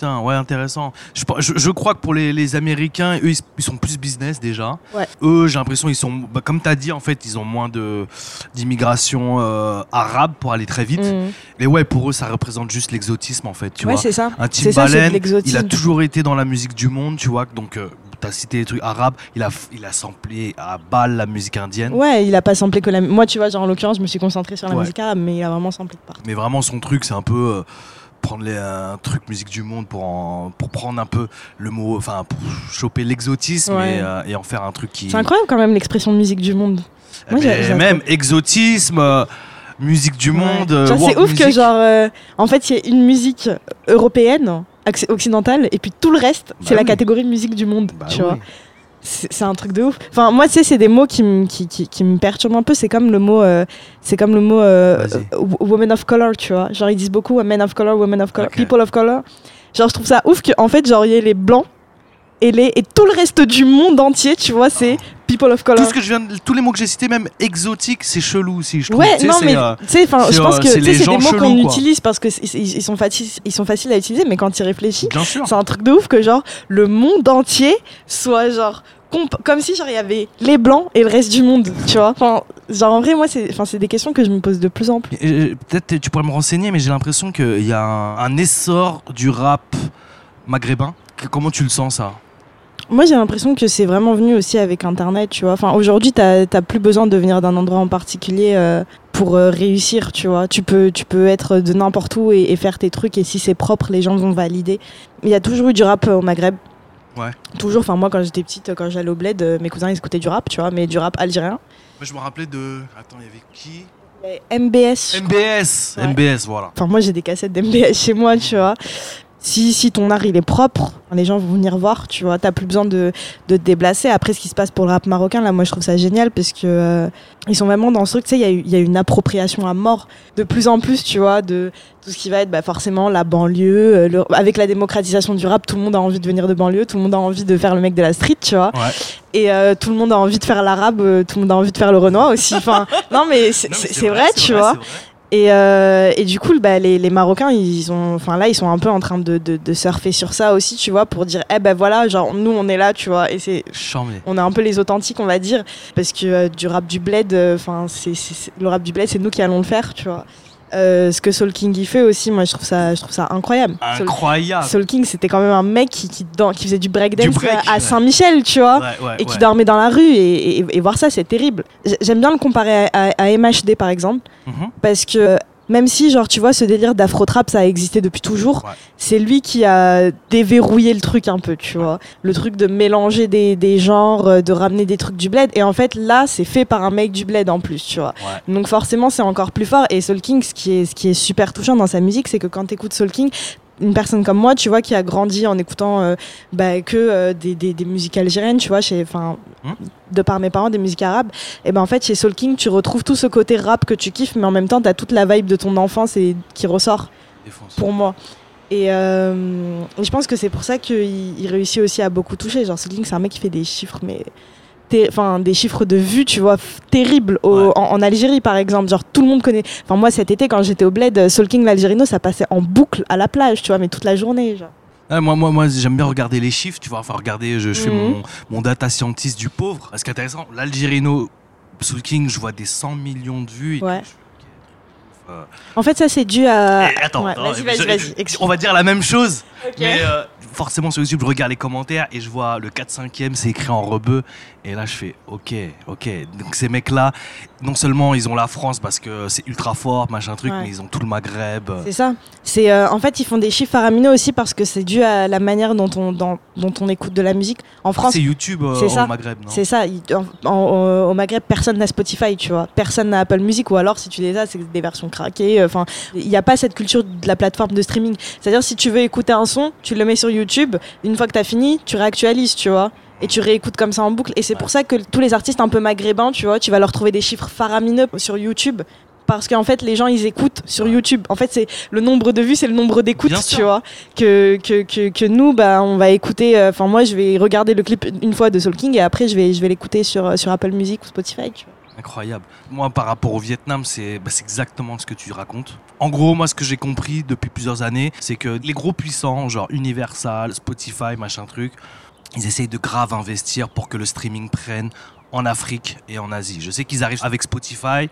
Putain, ouais, intéressant. Je, je- je crois que pour les, les Américains, eux, ils, sont plus business déjà. Ouais. Eux, j'ai l'impression, ils sont, bah, comme tu as dit, en fait, ils ont moins de d'immigration euh, arabe pour aller très vite. Hmm. Mais ouais, pour eux, ça représente juste l'exotisme, en fait, tu Ouais, c'est ça. Un Timbaland, il a toujours été dans la musique du monde, tu vois. Donc, euh, t'as cité les trucs arabes, il a, il a samplé à balle la musique indienne. Ouais, il a pas samplé que la. Moi, tu vois, genre en l'occurrence, je me suis concentrée sur la Ouais. musique arabe, mais il a vraiment samplé de partout. Mais vraiment, son truc, c'est un peu euh, prendre les, un truc musique du monde pour, en- pour prendre un peu le mot, enfin, pour choper l'exotisme Ouais. et, euh, et en faire un truc qui. C'est incroyable quand même l'expression musique du monde. Moi, même exotisme, euh, musique du monde. euh, c'est ouf que genre en fait il y a une musique européenne occidentale et puis tout le reste c'est Bah la catégorie musique du monde Bah tu oui. vois c'est un truc de ouf. Enfin moi tu sais c'est des mots qui me qui, qui, qui perturbent un peu. C'est comme le mot euh, c'est comme le mot euh, woman of color tu vois. Genre ils disent beaucoup women of color women of color people of color. Genre je trouve ça ouf que en fait genre il y ait les blancs et les et tout le reste du monde entier tu vois c'est people of color Tout ce que je viens de- tous les mots que j'ai cités, même exotique, c'est chelou aussi, je trouve. Ouais, non, mais euh, tu sais, enfin, c'est, je pense euh, que c'est des mots qu'on utilise parce que c'est- ils ils sont faciles, ils sont faciles à utiliser, mais quand tu y réfléchis, c'est un truc de ouf que genre le monde entier soit genre comme si genre il y avait les blancs et le reste du monde, tu vois. Enfin, genre en vrai, moi, c'est, enfin, c'est des questions que je me pose de plus en plus. Euh, Peut-être tu pourrais me renseigner, mais j'ai l'impression qu'il y a un, un essor du rap maghrébin. Comment tu le sens ça? Moi, j'ai l'impression que c'est vraiment venu aussi avec Internet, tu vois. Enfin, aujourd'hui, t'as, plus besoin de venir d'un endroit en particulier euh, pour euh, réussir, tu vois. Tu peux, tu peux être de n'importe où et, et faire tes trucs, et si c'est propre, les gens vont valider. Il y a toujours eu du rap euh, au Maghreb. Ouais. Toujours, enfin, moi, quand j'étais petite, quand j'allais au bled, euh, mes cousins, ils écoutaient du rap, tu vois, mais du rap algérien. Moi, Je me rappelais de. Attends, il y avait qui? MBS. MBS Ouais. MBS, voilà. Enfin, moi, j'ai des cassettes d'MBS chez moi, tu vois. Si, si ton art il est propre, les gens vont venir voir, tu vois. T'as plus besoin de, de te déplacer. Après, ce qui se passe pour le rap marocain, là, moi, je trouve ça génial parce que euh, ils sont vraiment dans ce truc. Tu sais, il y, y a une appropriation à mort de plus en plus, tu vois, de tout ce qui va être bah, forcément la banlieue. euh, le- avec la démocratisation du rap, tout le monde a envie de venir de banlieue, tout le monde a envie de faire le mec de la street, tu vois. Ouais. Et euh, tout le monde a envie de faire l'arabe, euh, tout le monde a envie de faire le renoir aussi. Enfin, non, mais c'est c'est vrai, tu vois. Et, euh, et du coup, bah, les, les Marocains, ils ont, enfin là, ils sont un peu en train de, de, de surfer sur ça aussi, tu vois, pour dire, eh ben voilà, genre nous, on est là, tu vois, et c'est, on est un peu les authentiques, on va dire, parce que euh, du rap du bled, enfin, c'est, c'est- c'est- le rap du bled, c'est nous qui allons le faire, tu vois. Euh, ce que Soul King y fait aussi, moi, je trouve ça, je trouve ça incroyable. Incroyable. Soul King, c'était quand même un mec qui, qui, dan- qui faisait du breakdance break, à ouais. Saint-Michel, tu vois Ouais, ouais, et qui dormait dans la rue et, et- et voir ça c'est terrible j'aime bien le comparer à, à- à MHD par exemple Mhm. parce que même si genre tu vois ce délire d'afro-trap ça a existé depuis toujours Ouais. c'est lui qui a déverrouillé le truc un peu tu vois. Le truc de mélanger des, des genres euh, de ramener des trucs du bled. Et en fait là c'est fait par un mec du bled en plus tu vois. Ouais. donc forcément c'est encore plus fort. Et Soul King ce qui est, ce qui est super touchant dans sa musique c'est que quand tu écoutes Soul King une personne comme moi, tu vois, qui a grandi en écoutant euh, bah, que euh, des, des, des musiques algériennes, tu vois, chez, enfin, Hmm. de par mes parents, des musiques arabes, et ben en fait, chez Soul King, tu retrouves tout ce côté rap que tu kiffes, mais en même temps, tu as toute la vibe de ton enfance et qui ressort pour moi. Et, euh, et je pense que c'est pour ça qu'il il réussit aussi à beaucoup toucher. Genre, Soul King, c'est un mec qui fait des chiffres, mais. Enfin, des chiffres de vues, tu vois, terribles. Au- Ouais. en, en Algérie, par exemple. Genre, tout le monde connaît. Enfin, moi, cet été, quand j'étais au bled, euh, Soul King, l'Algérino, ça passait en boucle à la plage, tu vois, mais toute la journée. Genre. Ouais, moi, moi, moi j'aime bien regarder les chiffres, tu vois. Enfin, regarder, je, je fais Mhm. mon, mon data scientist du pauvre. Parce qu'intéressant, l'Algérino Soul King, je vois des 100 millions de vues. Et Ouais. tout, je fais, ok, ouf, euh. En fait, ça, c'est dû à. Eh, attends, Ouais, attends, vas-y, vas-y, vas-y. On va dire la même chose. Mais euh, forcément sur YouTube, je regarde les commentaires et je vois le 4-5e, c'est écrit en rebeu. Et là, je fais OK, OK. Donc ces mecs-là, non seulement ils ont la France parce que c'est ultra fort, machin truc, Ouais. mais ils ont tout le Maghreb. C'est ça. C'est euh, en fait ils font des chiffres faramineux aussi parce que c'est dû à la manière dont on dans- dont on écoute de la musique. En France, C'est YouTube euh, c'est ça. au Maghreb, non c'est ça. il- en- en- au Maghreb, personne n'a Spotify, tu vois. Personne n'a Apple Music ou alors si tu les as, c'est des versions craquées. Enfin, il n'y a pas cette culture de la plateforme de streaming. C'est-à-dire si tu veux écouter un son, tu le mets sur YouTube. Une fois que tu as fini, tu réactualises, tu vois. Et tu réécoutes comme ça en boucle. Et c'est pour ça que tous les artistes un peu maghrébins, tu vois, tu vas leur trouver des chiffres faramineux sur YouTube. Parce qu'en fait, les gens, ils écoutent sur YouTube. En fait, c'est le nombre de vues, c'est le nombre d'écoutes, tu sûr. vois. Que, que, que, que nous, bah, on va écouter. euh, Enfin, moi, je vais regarder le clip une fois de Soul King et après, je vais, je vais l'écouter sur, euh, sur Apple Music ou Spotify, tu vois. Incroyable. Moi, par rapport au Vietnam, c'est bah, c'est exactement ce que tu racontes. En gros, moi, ce que j'ai compris depuis plusieurs années, c'est que les gros puissants, genre Universal, Spotify, machin truc, ils essayent de grave investir pour que le streaming prenne en Afrique et en Asie. Je sais qu'ils arrivent avec Spotify,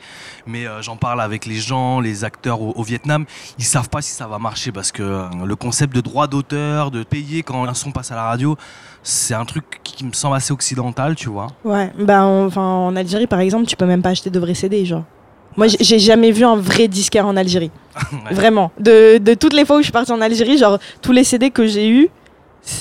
mais euh, j'en parle avec les gens, les acteurs au, au Vietnam, ils savent pas si ça va marcher parce que euh, le concept de droit d'auteur, de payer quand un son passe à la radio, c'est un truc qui me semble assez occidental, tu vois. Ouais, bah, en- enfin, en Algérie, par exemple, tu peux même pas acheter de vrais CD, genre. Moi, j'ai- jamais vu un vrai disquaire en Algérie. Ouais. Vraiment. De, de toutes les fois où je suis partie en Algérie, genre, tous les CD que j'ai eu,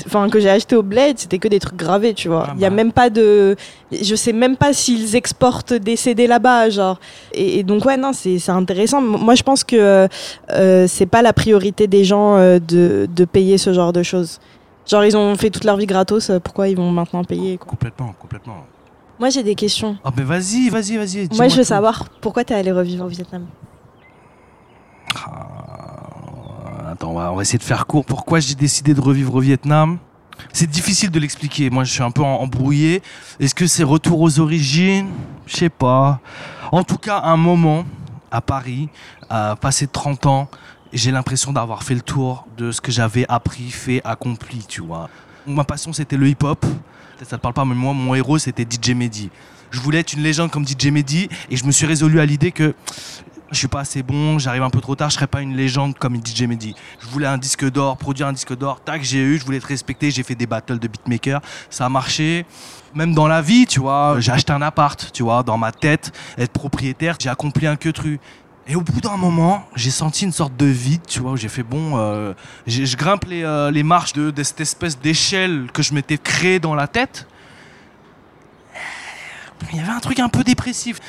enfin, que j'ai acheté au Bled, c'était que des trucs gravés, tu vois. Ah Il y a bah. même pas de. Je sais même pas s'ils exportent des CD là-bas, genre. Et, et donc, ouais, non, c'est c'est intéressant. Moi, je pense que euh, c'est pas la priorité des gens euh, de, de payer ce genre de choses. Genre, ils ont fait toute leur vie gratos, euh, pourquoi ils vont maintenant payer, quoi? Complètement, complètement. Moi, j'ai des questions. Ah ben vas-y, vas-y, vas-y. Moi, je veux tout. savoir pourquoi t'es allé revivre au Vietnam. Ah, attends, on va, essayer de faire court. Pourquoi j'ai décidé de revivre au Vietnam? C'est difficile de l'expliquer. Moi, je suis un peu embrouillé. Est-ce que c'est retour aux origines? Je sais pas. En tout cas, un moment à Paris, à passer 30 ans, j'ai l'impression d'avoir fait le tour de ce que j'avais appris, fait, accompli, tu vois. Ma passion, c'était le hip-hop. Ça te parle pas, mais moi, mon héros, c'était DJ Mehdi. Je voulais être une légende comme DJ Mehdi et je me suis résolu à l'idée que je suis pas assez bon, j'arrive un peu trop tard, je serais pas une légende comme DJ Mehdi. Je voulais un disque d'or, produire un disque d'or, tac, j'ai eu, je voulais être respecté, j'ai fait des battles de beatmaker, ça a marché. Même dans la vie, tu vois, j'ai acheté un appart, tu vois, dans ma tête, être propriétaire, j'ai accompli un que tru. Et au bout d'un moment, j'ai senti une sorte de vide, tu vois, où j'ai fait bon, euh, je grimpe les, euh, les marches de, de cette espèce d'échelle que je m'étais créée dans la tête. Il y avait un truc un peu dépressif.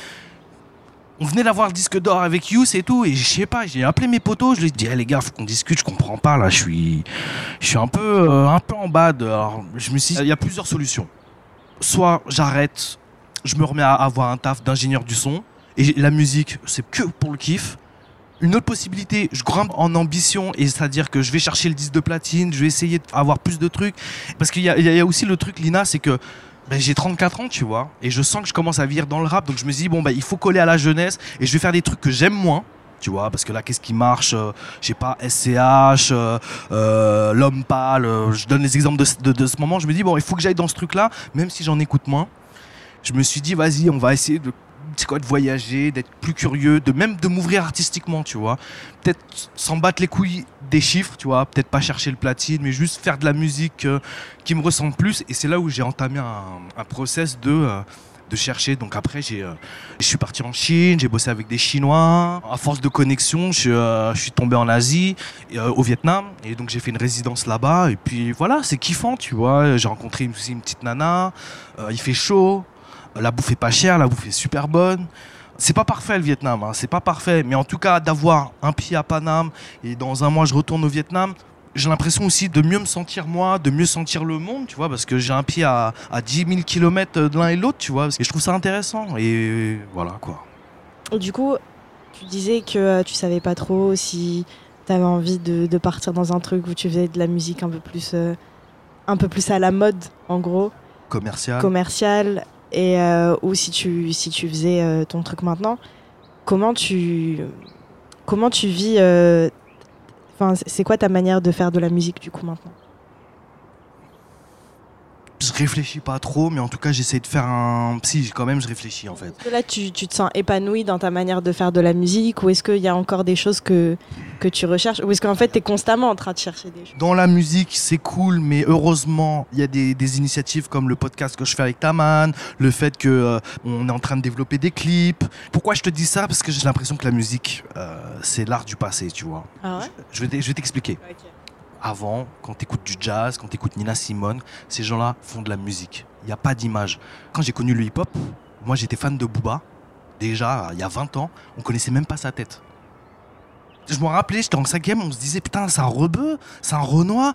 On venait d'avoir disque d'or avec Yous et tout, et je sais pas, j'ai appelé mes potos, je leur ai dit, les gars, faut qu'on discute, je comprends pas là, je suis, je suis un peu, euh, un peu en bad. Alors, je me suis, il y a plusieurs solutions. Soit j'arrête, je me remets à avoir un taf d'ingénieur du son, et la musique, c'est que pour le kiff. Une autre possibilité, je grimpe en ambition, et c'est-à-dire que je vais chercher le disque de platine, je vais essayer d'avoir plus de trucs. Parce qu'il y, y a aussi le truc, Lina, c'est que ben, j'ai 34 ans, tu vois, et je sens que je commence à vivre dans le rap, donc je me dis, bon, ben, il faut coller à la jeunesse, et je vais faire des trucs que j'aime moins. Tu vois, parce que là, qu'est-ce qui marche euh, Je sais pas, SCH, euh, euh, L'Homme Pâle, je donne les exemples de ce moment. Je me dis, bon, il faut que j'aille dans ce truc-là, même si j'en écoute moins. Je me suis dit, vas-y, on va essayer de, c'est quoi, de voyager, d'être plus curieux, de même de m'ouvrir artistiquement, tu vois. Peut-être s'en battre les couilles des chiffres, tu vois. Peut-être pas chercher le platine, mais juste faire de la musique euh, qui me ressemble plus. Et c'est là où j'ai entamé un, un process de, euh, de chercher. Donc après, j'ai, euh, je suis parti en Chine, j'ai bossé avec des Chinois. À force de connexion, je, suis tombé en Asie, au Vietnam. Et donc j'ai fait une résidence là-bas. Et puis voilà, c'est kiffant, tu vois. J'ai rencontré aussi une petite nana. Il fait chaud. La bouffe est pas chère, la bouffe est super bonne. C'est pas parfait le Vietnam, hein, c'est pas parfait. Mais en tout cas, d'avoir un pied à Paname et dans un mois je retourne au Vietnam, j'ai l'impression aussi de mieux me sentir moi, de mieux sentir le monde, tu vois, parce que j'ai un pied à, à 10 000 km de l'un et de l'autre, tu vois. Et je trouve ça intéressant. Et voilà quoi. Et du coup, tu disais que euh, tu savais pas trop si tu avais envie de, de partir dans un truc où tu faisais de la musique un peu plus, euh, un peu plus à la mode, en gros, Commercial. commercial, et euh, ou si tu, si tu faisais euh, ton truc maintenant. Comment tu, comment tu vis euh, Enfin, c'est quoi ta manière de faire de la musique du coup maintenant? Je réfléchis pas trop, mais en tout cas, j'essaie de faire un. Si, quand même, je réfléchis en fait. Est-ce que là, tu, tu te sens épanoui dans ta manière de faire de la musique ou est-ce qu'il y a encore des choses que, que tu recherches Ou est-ce qu'en fait, tu es constamment en train de chercher des choses? Dans la musique, c'est cool, mais heureusement, il y a des, des initiatives comme le podcast que je fais avec Taman, le fait que euh, on est en train de développer des clips. Pourquoi je te dis ça? Parce que j'ai l'impression que la musique, euh, c'est l'art du passé, tu vois. Ah ouais? Je vais t'expliquer. Avant, quand tu du jazz, quand tu Nina Simone, ces gens-là font de la musique. Il n'y a pas d'image. Quand j'ai connu le hip-hop, moi j'étais fan de Booba. Déjà, il y a 20 ans, on connaissait même pas sa tête. Je me rappelais, j'étais en cinquième, on se disait putain, c'est un rebeu, c'est un Renoir.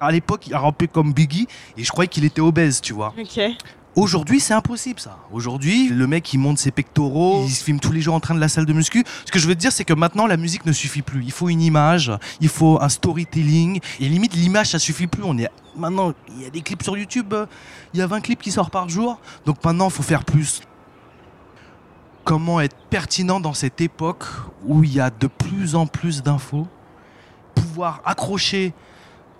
À l'époque, il a rappé comme Biggie et je croyais qu'il était obèse, tu vois. Aujourd'hui, c'est impossible ça. Aujourd'hui, le mec il monte ses pectoraux, il se filme tous les jours en train de la salle de muscu. Ce que je veux te dire, c'est que maintenant la musique ne suffit plus. Il faut une image, il faut un storytelling. Et limite, l'image ça suffit plus. On est maintenant, il y a des clips sur YouTube, il y a 20 clips qui sortent par jour. Donc maintenant, il faut faire plus. Comment être pertinent dans cette époque où il y a de plus en plus d'infos, pouvoir accrocher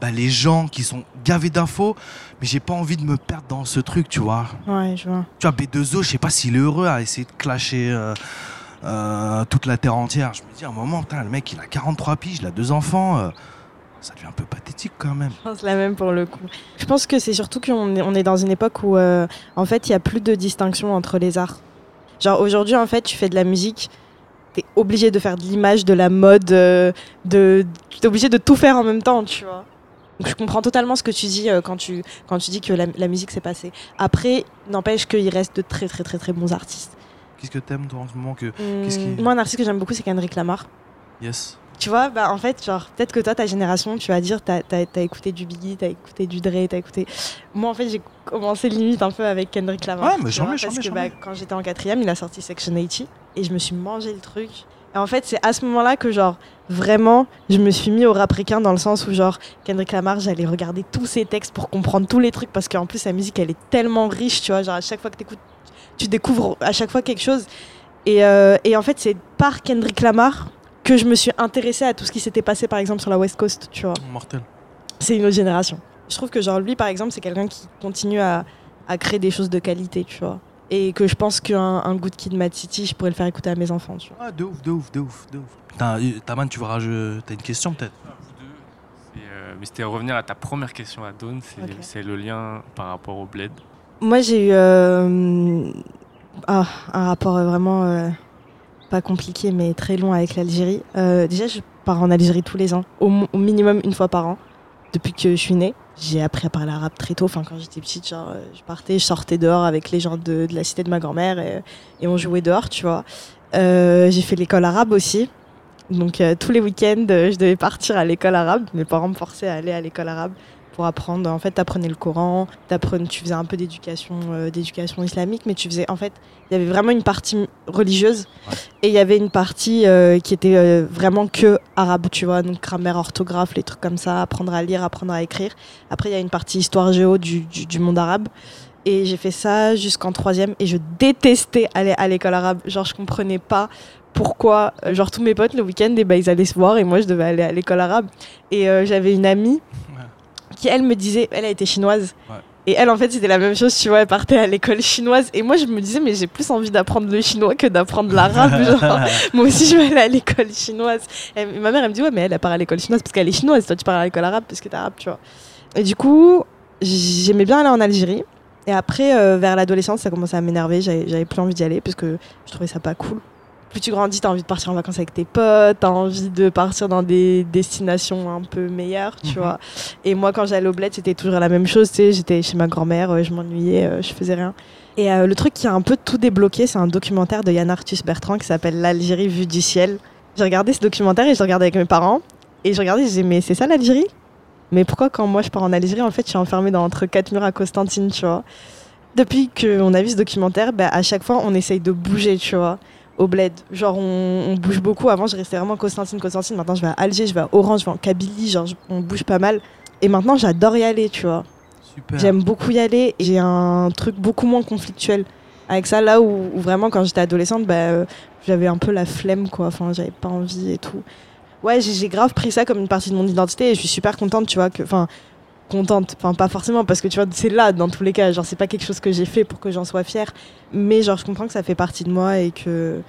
bah, les gens qui sont gavés d'infos, mais j'ai pas envie de me perdre dans ce truc, tu vois. Ouais, je vois. Tu vois, B2O, je sais pas s'il est heureux à essayer de clasher euh, euh, toute la terre entière. Je me dis à un moment, putain, le mec, il a 43 piges, il a deux enfants. euh, ça devient un peu pathétique quand même. Je pense la même pour le coup. Je pense que c'est surtout qu'on est, on est dans une époque où, euh, en fait, il n'y a plus de distinction entre les arts. Genre, aujourd'hui, en fait, tu fais de la musique, tu es obligé de faire de l'image, de la mode, de, tu es obligé de tout faire en même temps, tu vois. Donc, je comprends totalement ce que tu dis euh, quand, tu, quand tu dis que la, la musique s'est passée. Après, n'empêche qu'il reste de très, très, très, très bons artistes. Qu'est-ce que t'aimes, toi, en ce moment que... Qui- Hum, Moi, un artiste que j'aime beaucoup, c'est Kendrick Lamar. Yes. Tu vois, bah, en fait, genre, peut-être que toi, ta génération, tu vas dire, t'as as, écouté du Biggie, t'as écouté du Dre, t'as écouté. Moi, en fait, j'ai commencé limite un peu avec Kendrick Lamar. Ouais, mais j'en Parce que bah, quand j'étais en quatrième, il a sorti Section 80 et je me suis mangé le truc. Et en fait, c'est à ce moment-là que, genre, vraiment, je me suis mis au rap ricain dans le sens où, genre, Kendrick Lamar, j'allais regarder tous ses textes pour comprendre tous les trucs parce qu'en plus, sa musique, elle est tellement riche, tu vois. Genre, à chaque fois que t'écoutes, tu découvres à chaque fois quelque chose. Et, euh, et en fait, c'est par Kendrick Lamar que je me suis intéressée à tout ce qui s'était passé, par exemple, sur la West Coast, tu vois. Mortel. C'est une autre génération. je trouve que genre lui par exemple c'est quelqu'un qui continue à, à créer des choses de qualité, tu vois. Et que je pense qu'un un Good Kid Mad City, je pourrais le faire écouter à mes enfants, tu vois. Ah, de ouf, de ouf, de ouf, de ouf. T'as, euh, Taman, tu rajouter T'as une question peut-être. C'est, euh, mais c'était revenir à ta première question à Dawn, c'est, le lien par rapport au bled. Moi, j'ai eu euh, ah, un rapport vraiment euh, pas compliqué, mais très long avec l'Algérie. Euh, déjà, je pars en Algérie tous les ans, au, au minimum une fois par an, depuis que je suis née. J'ai appris à parler arabe très tôt. Enfin, quand j'étais petite, genre, euh, je partais, je sortais dehors avec les gens de, de la cité de ma grand-mère et, on jouait dehors, tu vois. Euh, j'ai fait l'école arabe aussi. Donc, euh, tous les week-ends, euh, je devais partir à l'école arabe. Mes parents me forçaient à aller à l'école arabe pour apprendre. En fait, t'apprenais le Coran, tu faisais un peu d'éducation, euh, d'éducation islamique, mais tu faisais, en fait, il y avait vraiment une partie religieuse Ouais. et il y avait une partie euh, qui était euh, vraiment que arabe, tu vois, donc grammaire, orthographe, les trucs comme ça, apprendre à lire, apprendre à écrire. Après, il y a une partie histoire géo du, du, du monde arabe. Et j'ai fait ça jusqu'en troisième et je détestais aller à l'école arabe. Genre, je comprenais pas pourquoi, genre, tous mes potes le week-end, eh ben, ils allaient se voir et moi, je devais aller à l'école arabe. Et euh, j'avais une amie qui, elle, me disait, elle a été chinoise. Ouais. Et elle, en fait, c'était la même chose, tu vois, elle partait à l'école chinoise. Et moi, je me disais, mais j'ai plus envie d'apprendre le chinois que d'apprendre l'arabe. moi aussi, je vais aller à l'école chinoise. Et ma mère, elle me dit, ouais, mais elle, elle part à l'école chinoise parce qu'elle est chinoise. Toi, tu pars à l'école arabe parce que t'es arabe, tu vois. Et du coup, j'aimais bien aller en Algérie. Et après, euh, vers l'adolescence, ça commençait à m'énerver. J'avais plus envie d'y aller parce que je trouvais ça pas cool. Plus tu grandis, t'as envie de partir en vacances avec tes potes, t'as envie de partir dans des destinations un peu meilleures, tu Mhm. vois. Et moi, quand j'allais au bled, c'était toujours la même chose, tu sais. J'étais chez ma grand-mère, euh, je m'ennuyais, euh, je faisais rien. Et euh, le truc qui a un peu tout débloqué, c'est un documentaire de Yann Arthus Bertrand qui s'appelle L'Algérie vue du ciel. J'ai regardé ce documentaire et je regardais avec mes parents. Et je regardais, je disais, mais c'est ça l'Algérie? Mais pourquoi quand moi je pars en Algérie, en fait, je suis enfermée dans entre quatre murs à Constantine, tu vois? Depuis qu'on a vu ce documentaire, bah, à chaque fois, on essaye de bouger, tu vois, au bled. Genre, on, on bouge beaucoup. Avant, je restais vraiment Constantine, Constantine. Maintenant, je vais à Alger, je vais à Oran, je vais en Kabylie, genre, je- on bouge pas mal. Et maintenant, j'adore y aller, tu vois. Super. J'aime beaucoup y aller. J'ai un truc beaucoup moins conflictuel avec ça. Là où, où vraiment, quand j'étais adolescente, bah, euh, j'avais un peu la flemme, quoi. Enfin, j'avais pas envie et tout. Ouais, j'ai j'ai grave pris ça comme une partie de mon identité et je suis super contente, tu vois. que Enfin, contente. Enfin, pas forcément parce que tu vois, c'est là dans tous les cas. Genre, c'est pas quelque chose que j'ai fait pour que j'en sois fière. Mais genre, je comprends que ça fait partie de moi et que.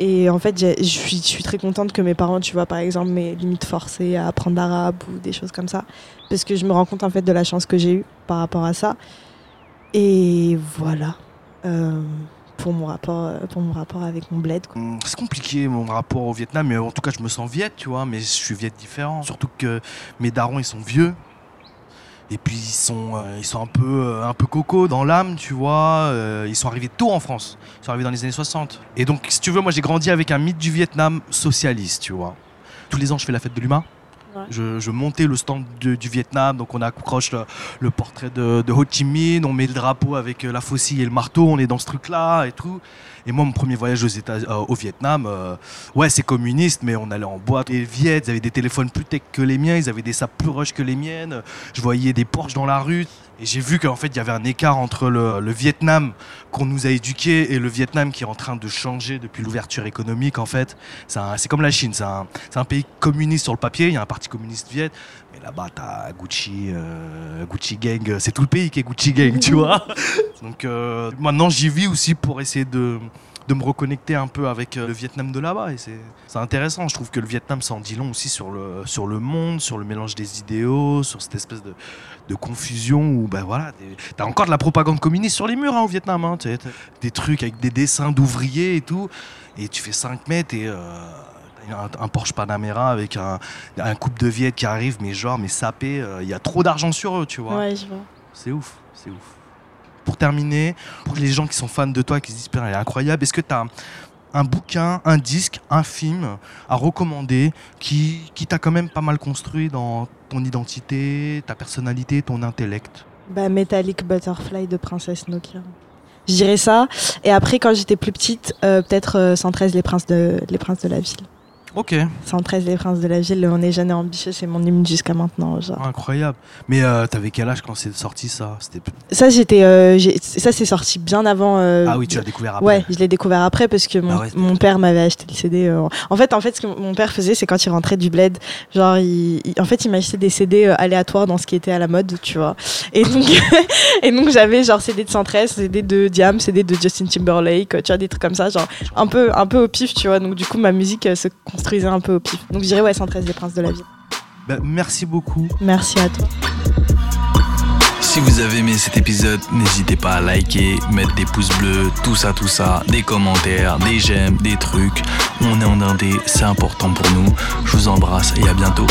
Et en fait, je suis, très contente que mes parents, tu vois, par exemple, m'aient limite forcé à apprendre l'arabe ou des choses comme ça. Parce que je me rends compte, en fait, de la chance que j'ai eue par rapport à ça. Et voilà. Euh, pour, mon rapport, euh, pour mon rapport avec mon bled. Hum, C'est compliqué mon rapport au Vietnam, mais en tout cas je me sens viet, tu vois, mais je suis viet différent. Surtout que mes darons ils sont vieux. Et puis ils sont, euh, ils sont un peu, euh, un peu coco dans l'âme, tu vois. euh, ils sont arrivés tôt en France. Ils sont arrivés dans les années 60. Et donc, si tu veux, moi j'ai grandi avec un mythe du Vietnam socialiste, tu vois. Tous les ans, je fais la fête de l'humain. Ouais. Je, je montais le stand de- du Vietnam, donc on accroche le, le portrait de, de Ho Chi Minh, on met le drapeau avec la faucille et le marteau, on est dans ce truc-là et tout. Et moi, mon premier voyage aux États, euh, au Vietnam, euh, ouais, c'est communiste, mais on allait en boîte. Les Viets, ils avaient des téléphones plus tech que les miens, ils avaient des sapes plus rush que les miennes. Je voyais des Porsche dans la rue. Et j'ai vu qu'en fait, il y avait un écart entre le, Vietnam qu'on nous a éduqué et le Vietnam qui est en train de changer depuis l'ouverture économique, en fait. C'est comme la Chine, c'est un, c'est un pays communiste sur le papier, il y a un parti communiste viet, mais là-bas, t'as Gucci, euh, Gucci Gang, c'est tout le pays qui est Gucci Gang, tu vois. Donc euh, maintenant, j'y vis aussi pour essayer de, de me reconnecter un peu avec euh, le Vietnam de là-bas. Et c'est c'est intéressant. Je trouve que le Vietnam, ça en dit long aussi sur le, sur le monde, sur le mélange des idéaux, sur cette espèce de, de confusion où, ben voilà, t'as encore de la propagande communiste sur les murs hein, au Vietnam. hein. Des trucs avec des dessins d'ouvriers et tout. Et tu fais 5 mètres et. euh, un, un Porsche Panamera avec un, un couple de Viet qui arrive, mais genre, mais sapé, euh, il y a trop d'argent sur eux, tu vois. Ouais, je vois. C'est ouf, c'est ouf. Pour terminer, pour les gens qui sont fans de toi, qui se disent Putain, elle est incroyable, est-ce que tu as un bouquin, un disque, un film à recommander qui, qui t'a quand même pas mal construit dans ton identité, ta personnalité, ton intellect? Bah, Metallic Butterfly de Princesse Nokia. Je dirais ça. Et après, quand j'étais plus petite, euh, peut-être euh, 113 les princes, de, les princes de la ville. Ok, 113 Les Princes de la Ville, On est jeune et ambitieux, c'est mon hymne jusqu'à maintenant. Genre. incroyable. Mais euh, t'avais quel âge quand c'est sorti ça? Ça, j'étais, euh, ça c'est sorti bien avant. euh, ah oui, tu l'as découvert après. Ouais, je l'ai découvert après parce que mon, Ah ouais, c'était- mon père m'avait acheté le CD. En fait, en fait, ce que mon père faisait, c'est quand il rentrait du bled, genre, il, il- en fait, il m'achetait des CD aléatoires dans ce qui était à la mode, tu vois. Et donc, et donc j'avais genre CD de 113, CD de Diam, CD de Justin Timberlake, tu vois, des trucs comme ça, genre un peu, un peu au pif, tu vois. Donc du coup, ma musique se construisait un peu au pif. Donc je dirais ouais, 113 Les Princes de la Ville. Bah, merci beaucoup. Merci à toi. Si vous avez aimé cet épisode, n'hésitez pas à liker, mettre des pouces bleus, tout ça, tout ça, des commentaires, des j'aime, des trucs. On est en indé, c'est important pour nous. Je vous embrasse et à bientôt.